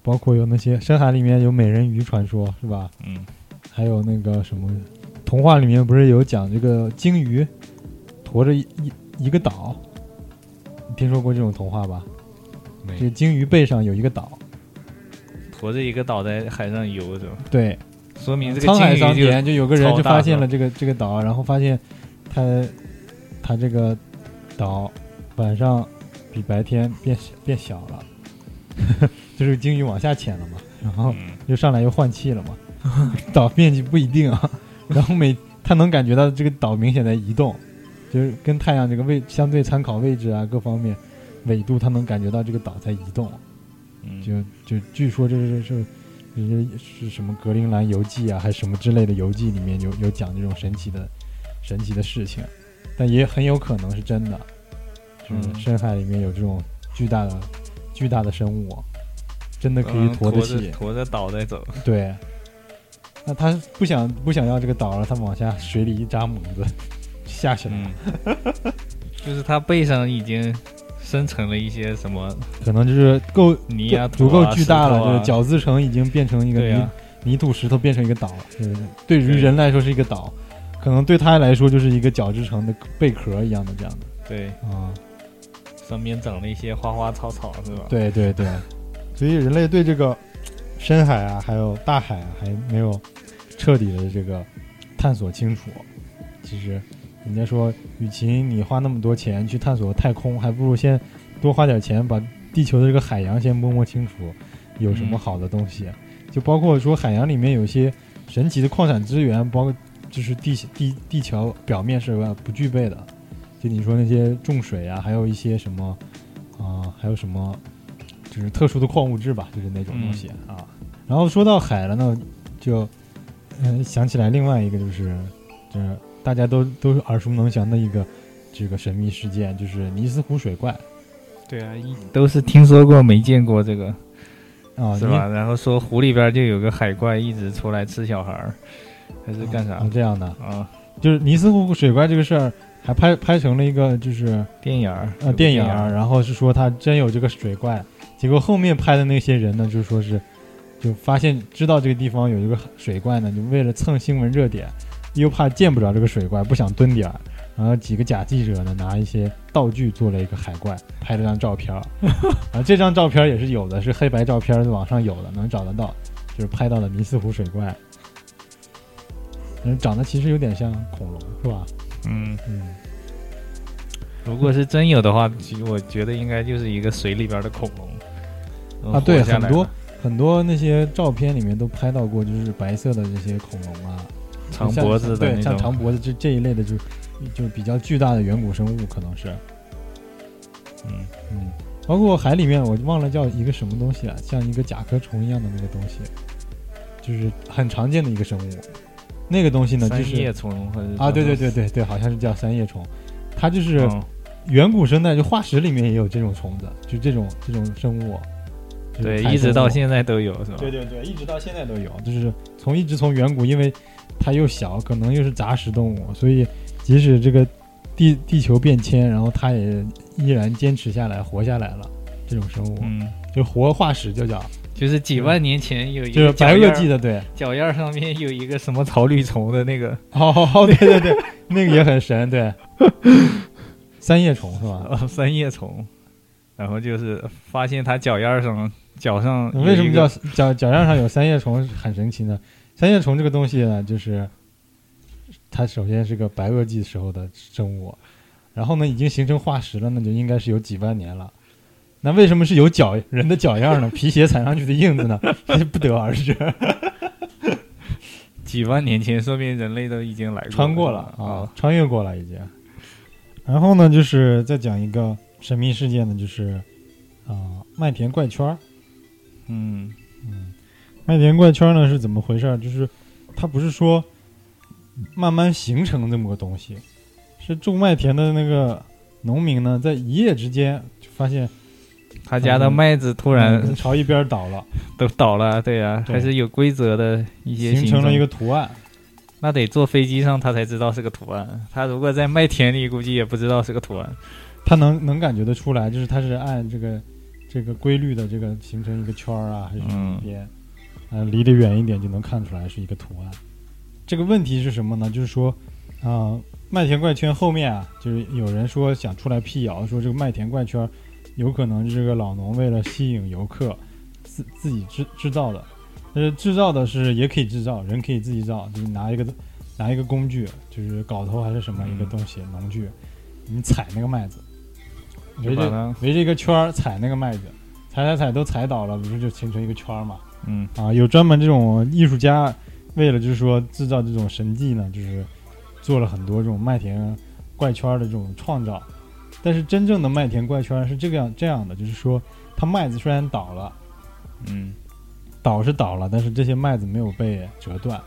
包括有那些深海里面有美人鱼传说，是吧？嗯，还有那个什么，童话里面不是有讲这个鲸鱼驮着一一一个岛，你听说过这种童话吧？没。这个鲸鱼背上有一个岛，驮着一个岛在海上游着，对，说明这个沧海桑田就有个人就发现了这个这个岛，然后发现他他这个岛晚上比白天变变小了，就是鲸鱼往下潜了嘛，然后嗯。又上来又换气了嘛，岛面积不一定啊，然后每他能感觉到这个岛明显在移动，就是跟太阳这个位相对参考位置啊各方面纬度，他能感觉到这个岛在移动，嗯，就就据说这是是是是什么格陵兰游记啊，还是什么之类的游记里面有有讲这种神奇的神奇的事情，但也很有可能是真的，就是嗯。深海里面有这种巨大的巨大的生物，真的可以嗯驮得着起。驮着岛在走。对，那他不想不想要这个岛了，他往下水里一扎猛子下去了，嗯，就是他背上已经生成了一些什么可能就是够泥啊、足够巨大了，啊。就是角质层已经变成一个泥、泥土石头变成一个岛，就是对于人来说是一个岛，可能对他来说就是一个角质层的贝壳一样的这样的。对，啊、上面长了一些花花草草，是吧？，对对对，所以人类对这个深海啊，还有大海啊，还没有彻底的这个探索清楚。其实，人家说，与其你花那么多钱去探索太空，还不如先多花点钱把地球的这个海洋先摸摸清楚，有什么嗯好的东西。就包括说海洋里面有些神奇的矿产资源，包括就是地地地球表面是不具备的。就你说那些重水啊，还有一些什么啊、还有什么就是特殊的矿物质吧，就是那种东西、啊。然后说到海了呢，就嗯、想起来另外一个就是就是大家都都耳熟能详的一个这个神秘事件，就是尼斯湖水怪对啊，一都是听说过没见过这个，啊，是吧？然后说湖里边就有个海怪一直出来吃小孩儿，还是干啥啊？这样的，啊？就是尼斯湖水怪这个事儿，还拍拍成了一个就是电影儿呃电影儿儿，然后是说他真有这个水怪，结果后面拍的那些人呢，就说是就发现知道这个地方有一个水怪呢，就为了蹭新闻热点，又怕见不着这个水怪，不想蹲点儿，然后几个假记者呢拿一些道具做了一个海怪，拍了张照片儿，啊这张照片儿也是有的，是黑白照片儿，网上有的，能找得到，就是拍到了尼斯湖水怪。嗯，长得其实有点像恐龙，是吧？嗯，嗯，如果是真有的话，其实我觉得应该就是一个水里边的恐龙啊，对，很多很多那些照片里面都拍到过，就是白色的这些恐龙啊，像长脖子的对，像长脖子这这一类的就，就比较巨大的远古生物，可能是，嗯，嗯，包括海里面，我忘了叫一个什么东西啊，像一个甲壳虫一样的那个东西，就是很常见的一个生物。那个东西呢，就三叶是啊，对对对对对，好像是叫三叶虫，它就是嗯远古生代，就化石里面也有这种虫子，就这种这种生物。对，一直到现在都有是吧？对对对，一直到现在都有，就是从一直从远古，因为它又小，可能又是杂食动物，所以即使这个地地球变迁，然后它也依然坚持下来，活下来了。这种生物、嗯，就活化石，就叫就是几万年前有一就是个脚印儿白垩纪的，对，脚印儿上面有一个什么草履虫的那个 哦哦，对对对，那个也很神，对，三叶虫是吧？呃三叶虫，然后就是发现它脚印儿上脚上为什么叫脚脚印上有三叶虫很神奇呢？三叶虫这个东西呢，就是它首先是个白垩纪时候的生物，然后呢已经形成化石了，那就应该是有几万年了。那为什么是有脚人的脚样呢？皮鞋踩上去的印子呢？这不得而知。几万年前，说明人类都已经来过穿过了啊啊，穿越过了已经。然后呢，就是再讲一个神秘事件呢，就是啊、麦田怪圈儿。嗯嗯，麦田怪圈呢是怎么回事儿？就是它不是说慢慢形成这么个东西，是种麦田的那个农民呢，在一夜之间就发现他家的麦子突然嗯朝一边倒了，都倒了，对呀、对还是有规则的一些，形成了一个图案。那得坐飞机上他才知道是个图案，他如果在麦田里，估计也不知道是个图案。他能能感觉得出来，就是他是按这个这个规律的这个形成一个圈儿啊，还是什么嗯边，呃，离得远一点就能看出来是一个图案。这个问题是什么呢？就是说，啊、麦田怪圈后面啊，就是有人说想出来辟谣，说这个麦田怪圈有可能是这个老农为了吸引游客自自己制制造的。呃，制造的是也可以制造，人可以自己造，就是拿一个拿一个工具，就是镐头还是什么一个东西，农具，你踩那个麦子，围着围着一个圈儿踩那个麦子，踩踩踩都踩倒了，不是就形成一个圈儿嘛？嗯，啊，有专门这种艺术家，为了就是说制造这种神迹呢，就是做了很多这种麦田怪圈的这种创造。但是真正的麦田怪圈是这个样这样的，就是说它麦子虽然倒了，嗯，倒是倒了，但是这些麦子没有被折断，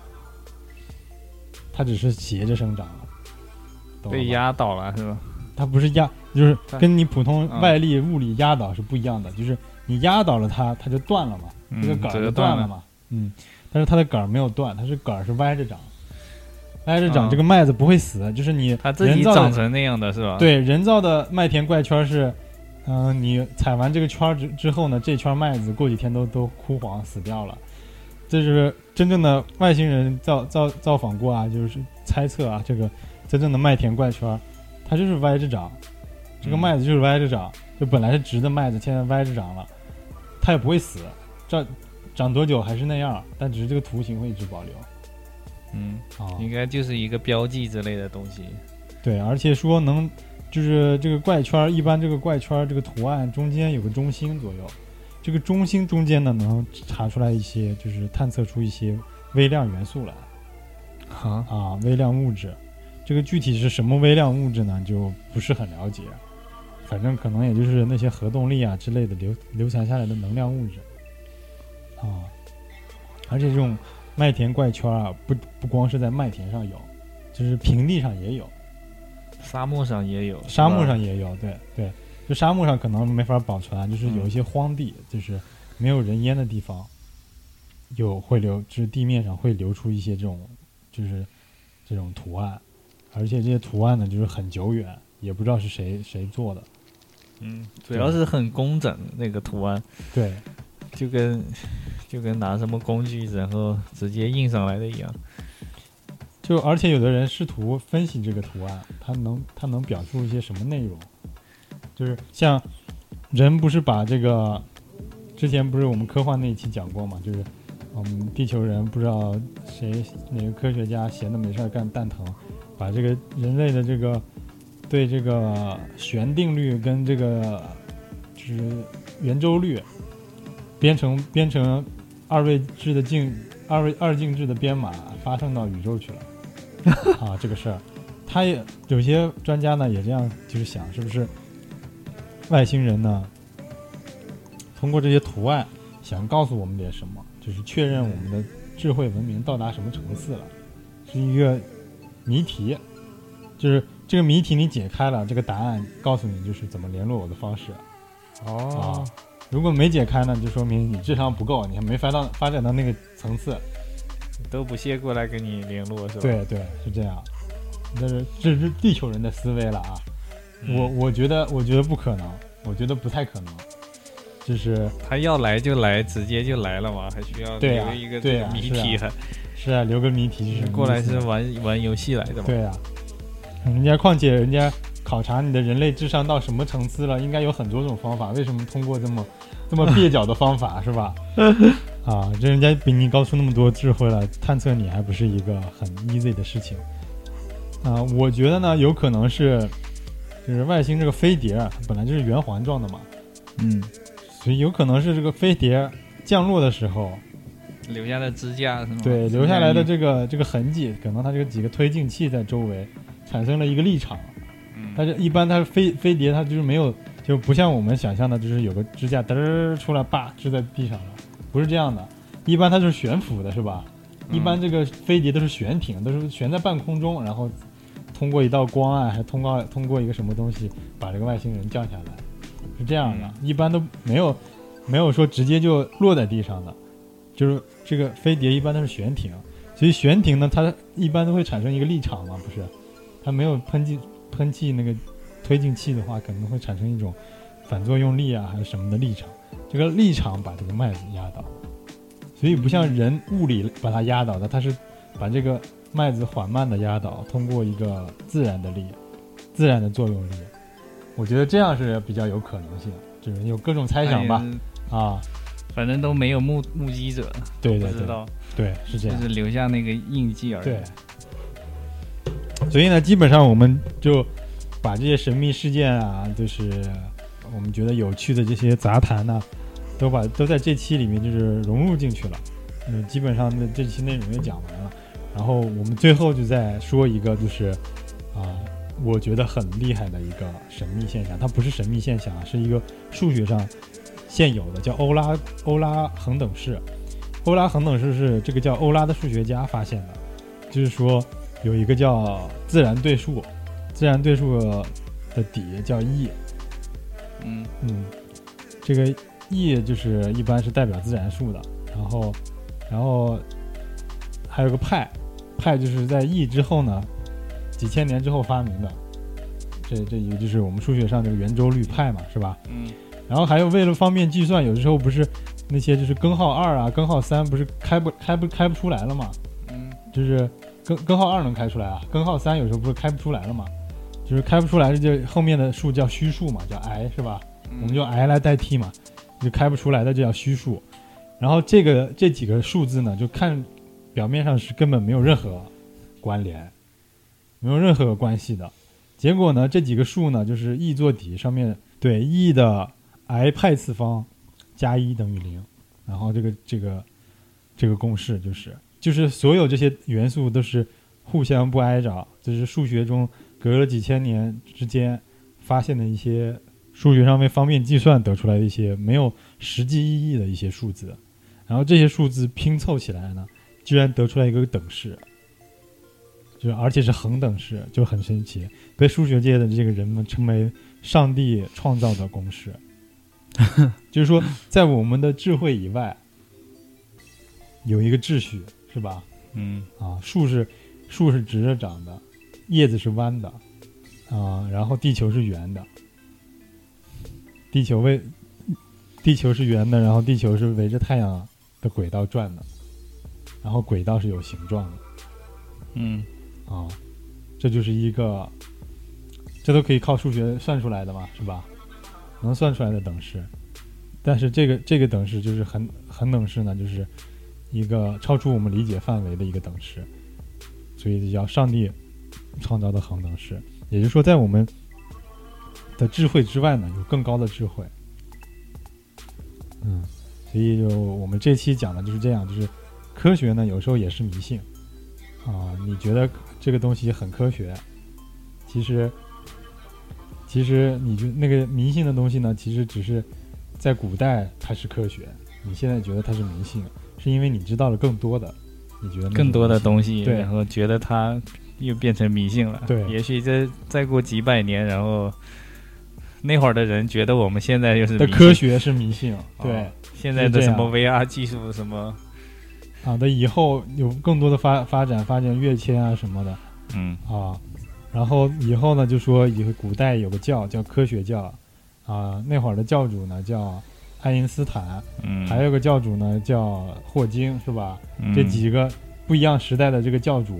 它只是斜着生长了，被压倒了是吧？它不是压，就是跟你普通嗯外力物理压倒是不一样的，就是你压倒了它，它就断了嘛，这个嗯，杆儿就断断了。嘛，嗯，但是它的杆儿没有断，它是杆儿是歪着长，歪着长，嗯这个麦子不会死，就是你它自己人长成那样的是吧？，对人造的麦田怪圈是，嗯、你踩完这个圈儿之之后呢，这圈麦子过几天都都枯黄死掉了。这是真正的外星人造造造访过啊，就是猜测啊，这个真正的麦田怪圈儿，它就是歪着长，这个嗯麦子就是歪着长，就本来是直的麦子，现在歪着长了，它也不会死，长长多久还是那样，但只是这个图形会一直保留嗯，啊。应该就是一个标记之类的东西。对，而且说能，就是这个怪圈，一般这个怪圈这个图案中间有个中心左右，这个中心中间呢能查出来一些，就是探测出一些微量元素来啊，啊，微量物质。这个具体是什么微量物质呢，就不是很了解，反正可能也就是那些核动力啊之类的流流传下来的能量物质。啊。而且这种麦田怪圈啊，不不光是在麦田上有，就是平地上也有。沙漠上也有，沙漠上也有，对对，就沙漠上可能没法保存，就是有一些荒地，就是没有人烟的地方，有会流，就是地面上会流出一些这种，就是这种图案，而且这些图案呢，就是很久远，也不知道是谁谁做的，嗯，主要是很工整那个图案，对就跟就跟拿什么工具然后直接印上来的一样。就而且有的人试图分析这个图案，它能它能表述一些什么内容？就是像人不是把这个之前不是我们科幻那一期讲过嘛？就是我们地球人不知道谁哪个科学家闲的没事儿干蛋疼，把这个人类的这个对这个弦定律跟这个就是圆周率编程编程二位制的进二位二进制的编码发送到宇宙去了。啊，这个事儿，他也有些专家呢也这样就是想，是不是外星人呢通过这些图案想告诉我们点什么，就是确认我们的智慧文明到达什么层次了，是一个谜题，就是这个谜题你解开了，这个答案告诉你就是怎么联络我的方式啊。如果没解开呢，就说明你智商不够，你还没发到发展到那个层次。都不屑过来跟你联络是吧？对对，是这样。但是这是地球人的思维了啊！嗯我我觉得我觉得不可能，我觉得不太可能。就是他要来就来，直接就来了嘛，还需要留一个对这个谜题还，是啊，留个谜题就是过来是玩玩游戏来的嘛？对啊，人家况且人家考察你的人类智商到什么层次了，应该有很多种方法，为什么通过这么这么蹩脚的方法是吧？啊，这人家比你高出那么多智慧了，探测你还不是一个很 easy 的事情啊？我觉得呢，有可能是就是外星这个飞碟啊，它本来就是圆环状的嘛，嗯，所以有可能是这个飞碟降落的时候，留下的支架是吗？对留下来的这个这个痕迹，可能它这个几个推进器在周围产生了一个立场。嗯但是一般它飞飞碟它就是没有，就不像我们想象的，就是有个支架嘚儿出来，叭支在地上了，不是这样的。一般它就是悬浮的，是吧？嗯一般这个飞碟都是悬停，都是悬在半空中，然后通过一道光啊，还通过通过一个什么东西把这个外星人降下来，是这样的，一般都没有没有说直接就落在地上的，就是这个飞碟一般都是悬停，所以悬停呢，它一般都会产生一个立场嘛，不是？它没有喷气喷气那个推进器的话，可能会产生一种反作用力啊，还是什么的力场，这个力场把这个麦子压倒，所以不像人物理把它压倒的，它是把这个麦子缓慢的压倒，通过一个自然的力，自然的作用力，我觉得这样是比较有可能性，就是有各种猜想吧，啊，反正都没有目目击者，对对对对，是这样，就是。留下那个印记而已。对，所以呢，基本上我们就把这些神秘事件啊，就是我们觉得有趣的这些杂谈呢、都把都在这期里面就是融入进去了。嗯，基本上的这期内容也讲完了。然后我们最后就再说一个，就是啊、我觉得很厉害的一个神秘现象，它不是神秘现象啊，是一个数学上现有的，叫欧拉欧拉恒等式。欧拉恒等式是这个叫欧拉的数学家发现的，就是说有一个叫自然对数，自然对数的底叫 e，嗯。嗯，这个 e 就是一般是代表自然数的，然后，然后还有个派，派就是在 e 之后呢，几千年之后发明的，这这一个就是我们数学上这个圆周率派嘛，是吧？嗯。然后还有为了方便计算，有的时候不是那些就是根号二啊、根号三不是开不开不开不出来了嘛？嗯。就是根根号二能开出来啊，根号三有时候不是开不出来了嘛？就是开不出来，这就后面的数叫虚数嘛，叫 i 是吧？嗯，我们用 i 来代替嘛，就开不出来的就叫虚数。然后这个这几个数字呢，就看表面上是根本没有任何关联，没有任何关系的。结果呢，这几个数呢，就是 e 做底上面对 e 的 i 派次方加一等于零，然后这个这个这个公式就是就是所有这些元素都是互相不挨着，就是数学中隔了几千年之间发现的一些数学上面方便计算得出来的一些没有实际意义的一些数字，然后这些数字拼凑起来呢，居然得出来一个等式，就是而且是恒等式，就很神奇，被数学界的这个人们称为上帝创造的公式。就是说，在我们的智慧以外，有一个秩序，是吧？嗯啊，树是树是直着长的，叶子是弯的，啊，然后地球是圆的，地球为地球是圆的，然后地球是围着太阳的轨道转的，然后轨道是有形状的嗯啊，这就是一个，这都可以靠数学算出来的嘛，是吧？能算出来的等式，但是这个这个等式就是很很等式呢，就是一个超出我们理解范围的一个等式，所以就叫上帝创造的恒等式。也就是说，在我们的智慧之外呢，有更高的智慧。嗯，所以就我们这期讲的就是这样，就是科学呢有时候也是迷信啊。你觉得这个东西很科学，其实其实你就那个迷信的东西呢，其实只是在古代它是科学，你现在觉得它是迷信，是因为你知道了更多的，你觉得更多的东西，然后觉得它又变成迷信了。对。也许这再过几百年，然后那会儿的人觉得我们现在就是的科学是迷信，对。哦现在的什么 VR 技术什么，啊，的以后有更多的发发展，发展跃迁啊什么的。嗯。啊，然后以后呢，就说以后古代有个教叫科学教，啊，那会儿的教主呢叫爱因斯坦，嗯，还有个教主呢叫霍金，是吧？嗯这几个不一样时代的这个教主，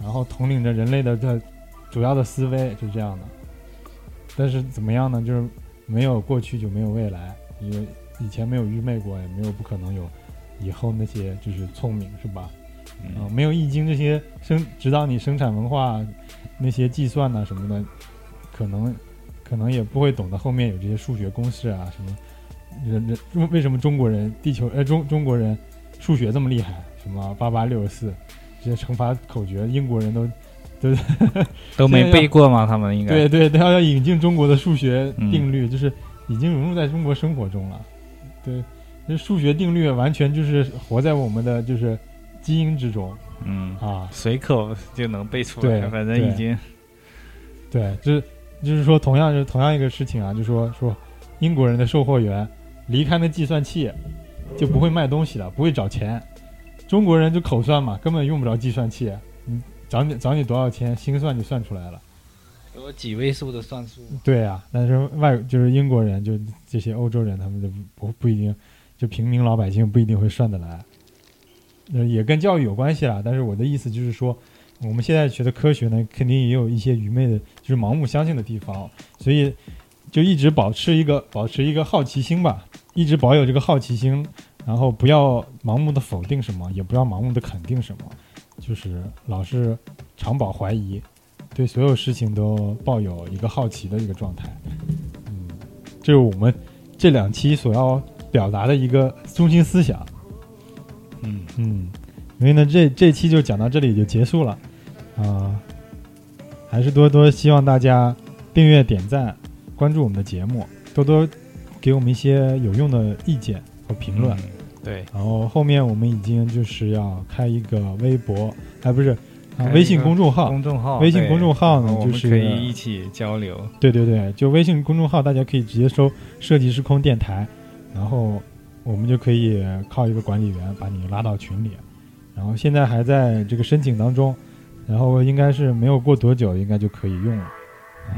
然后统领着人类的这主要的思维，是这样的。但是怎么样呢？就是没有过去就没有未来，因为以前没有愚昧过，也没有不可能有以后那些就是聪明，是吧？啊、嗯没有易经这些生指导你生产文化那些计算呐、什么的，可能可能也不会懂得后面有这些数学公式啊什么。人人为什么中国人地球呃中中国人数学这么厉害？什么八八六十四这些乘法口诀，英国人都 都都没背过吗？他们应该对对都要要引进中国的数学嗯定律，就是已经融入在中国生活中了。对，这数学定律完全就是活在我们的就是基因之中嗯，啊。随口就能背出对来，反正已经对，就是就是说，同样是同样一个事情啊，就说说英国人的售货员离开那计算器就不会卖东西了，不会找钱。中国人就口算嘛，根本用不着计算器，你找你找你多少钱，心算就算出来了。有几位数的算术。对啊，但是外就是英国人，就这些欧洲人，他们就不不不一定，就平民老百姓不一定会算得来。那，也跟教育有关系啦。但是我的意思就是说，我们现在学的科学呢，肯定也有一些愚昧的，就是盲目相信的地方，所以就一直保持一个保持一个好奇心吧，一直保有这个好奇心，然后不要盲目的否定什么，也不要盲目的肯定什么，就是老是常保怀疑，对所有事情都抱有一个好奇的一个状态。嗯，这是我们这两期所要表达的一个中心思想。嗯，嗯，所以呢，这这期就讲到这里就结束了，啊、还是多多希望大家订阅、点赞、关注我们的节目，多多给我们一些有用的意见和评论。嗯对，然后后面我们已经就是要开一个微博，哎，不是微信公众号。公众号，微信公众号呢就是可以一起交流。对对对，就微信公众号，大家可以直接搜“设计师空电台”，然后我们就可以靠一个管理员把你拉到群里。然后现在还在这个申请当中，然后应该是没有过多久，应该就可以用了。啊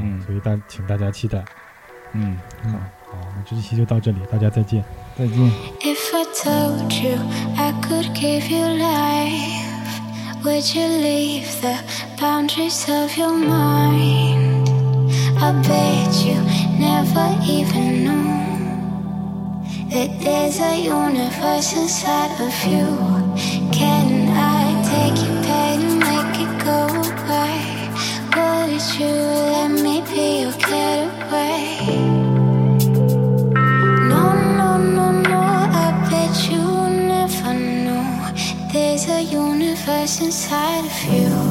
嗯所以大请大家期待。嗯，嗯，好，那这期就到这里，大家再见。再见。 If I told you I could give you life, would you leave the boundaries of your mind? I bet you never even knew that there's a universe inside of you. Can I take your pain and make it go away? Would you Inside of you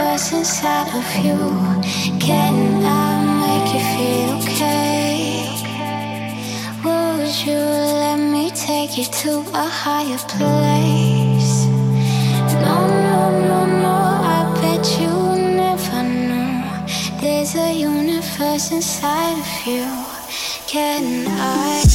universe inside of you Can I make you feel okay? Would you let me take you to a higher place? No, no, no, no, I bet you never knew There's a universe inside of you Can I?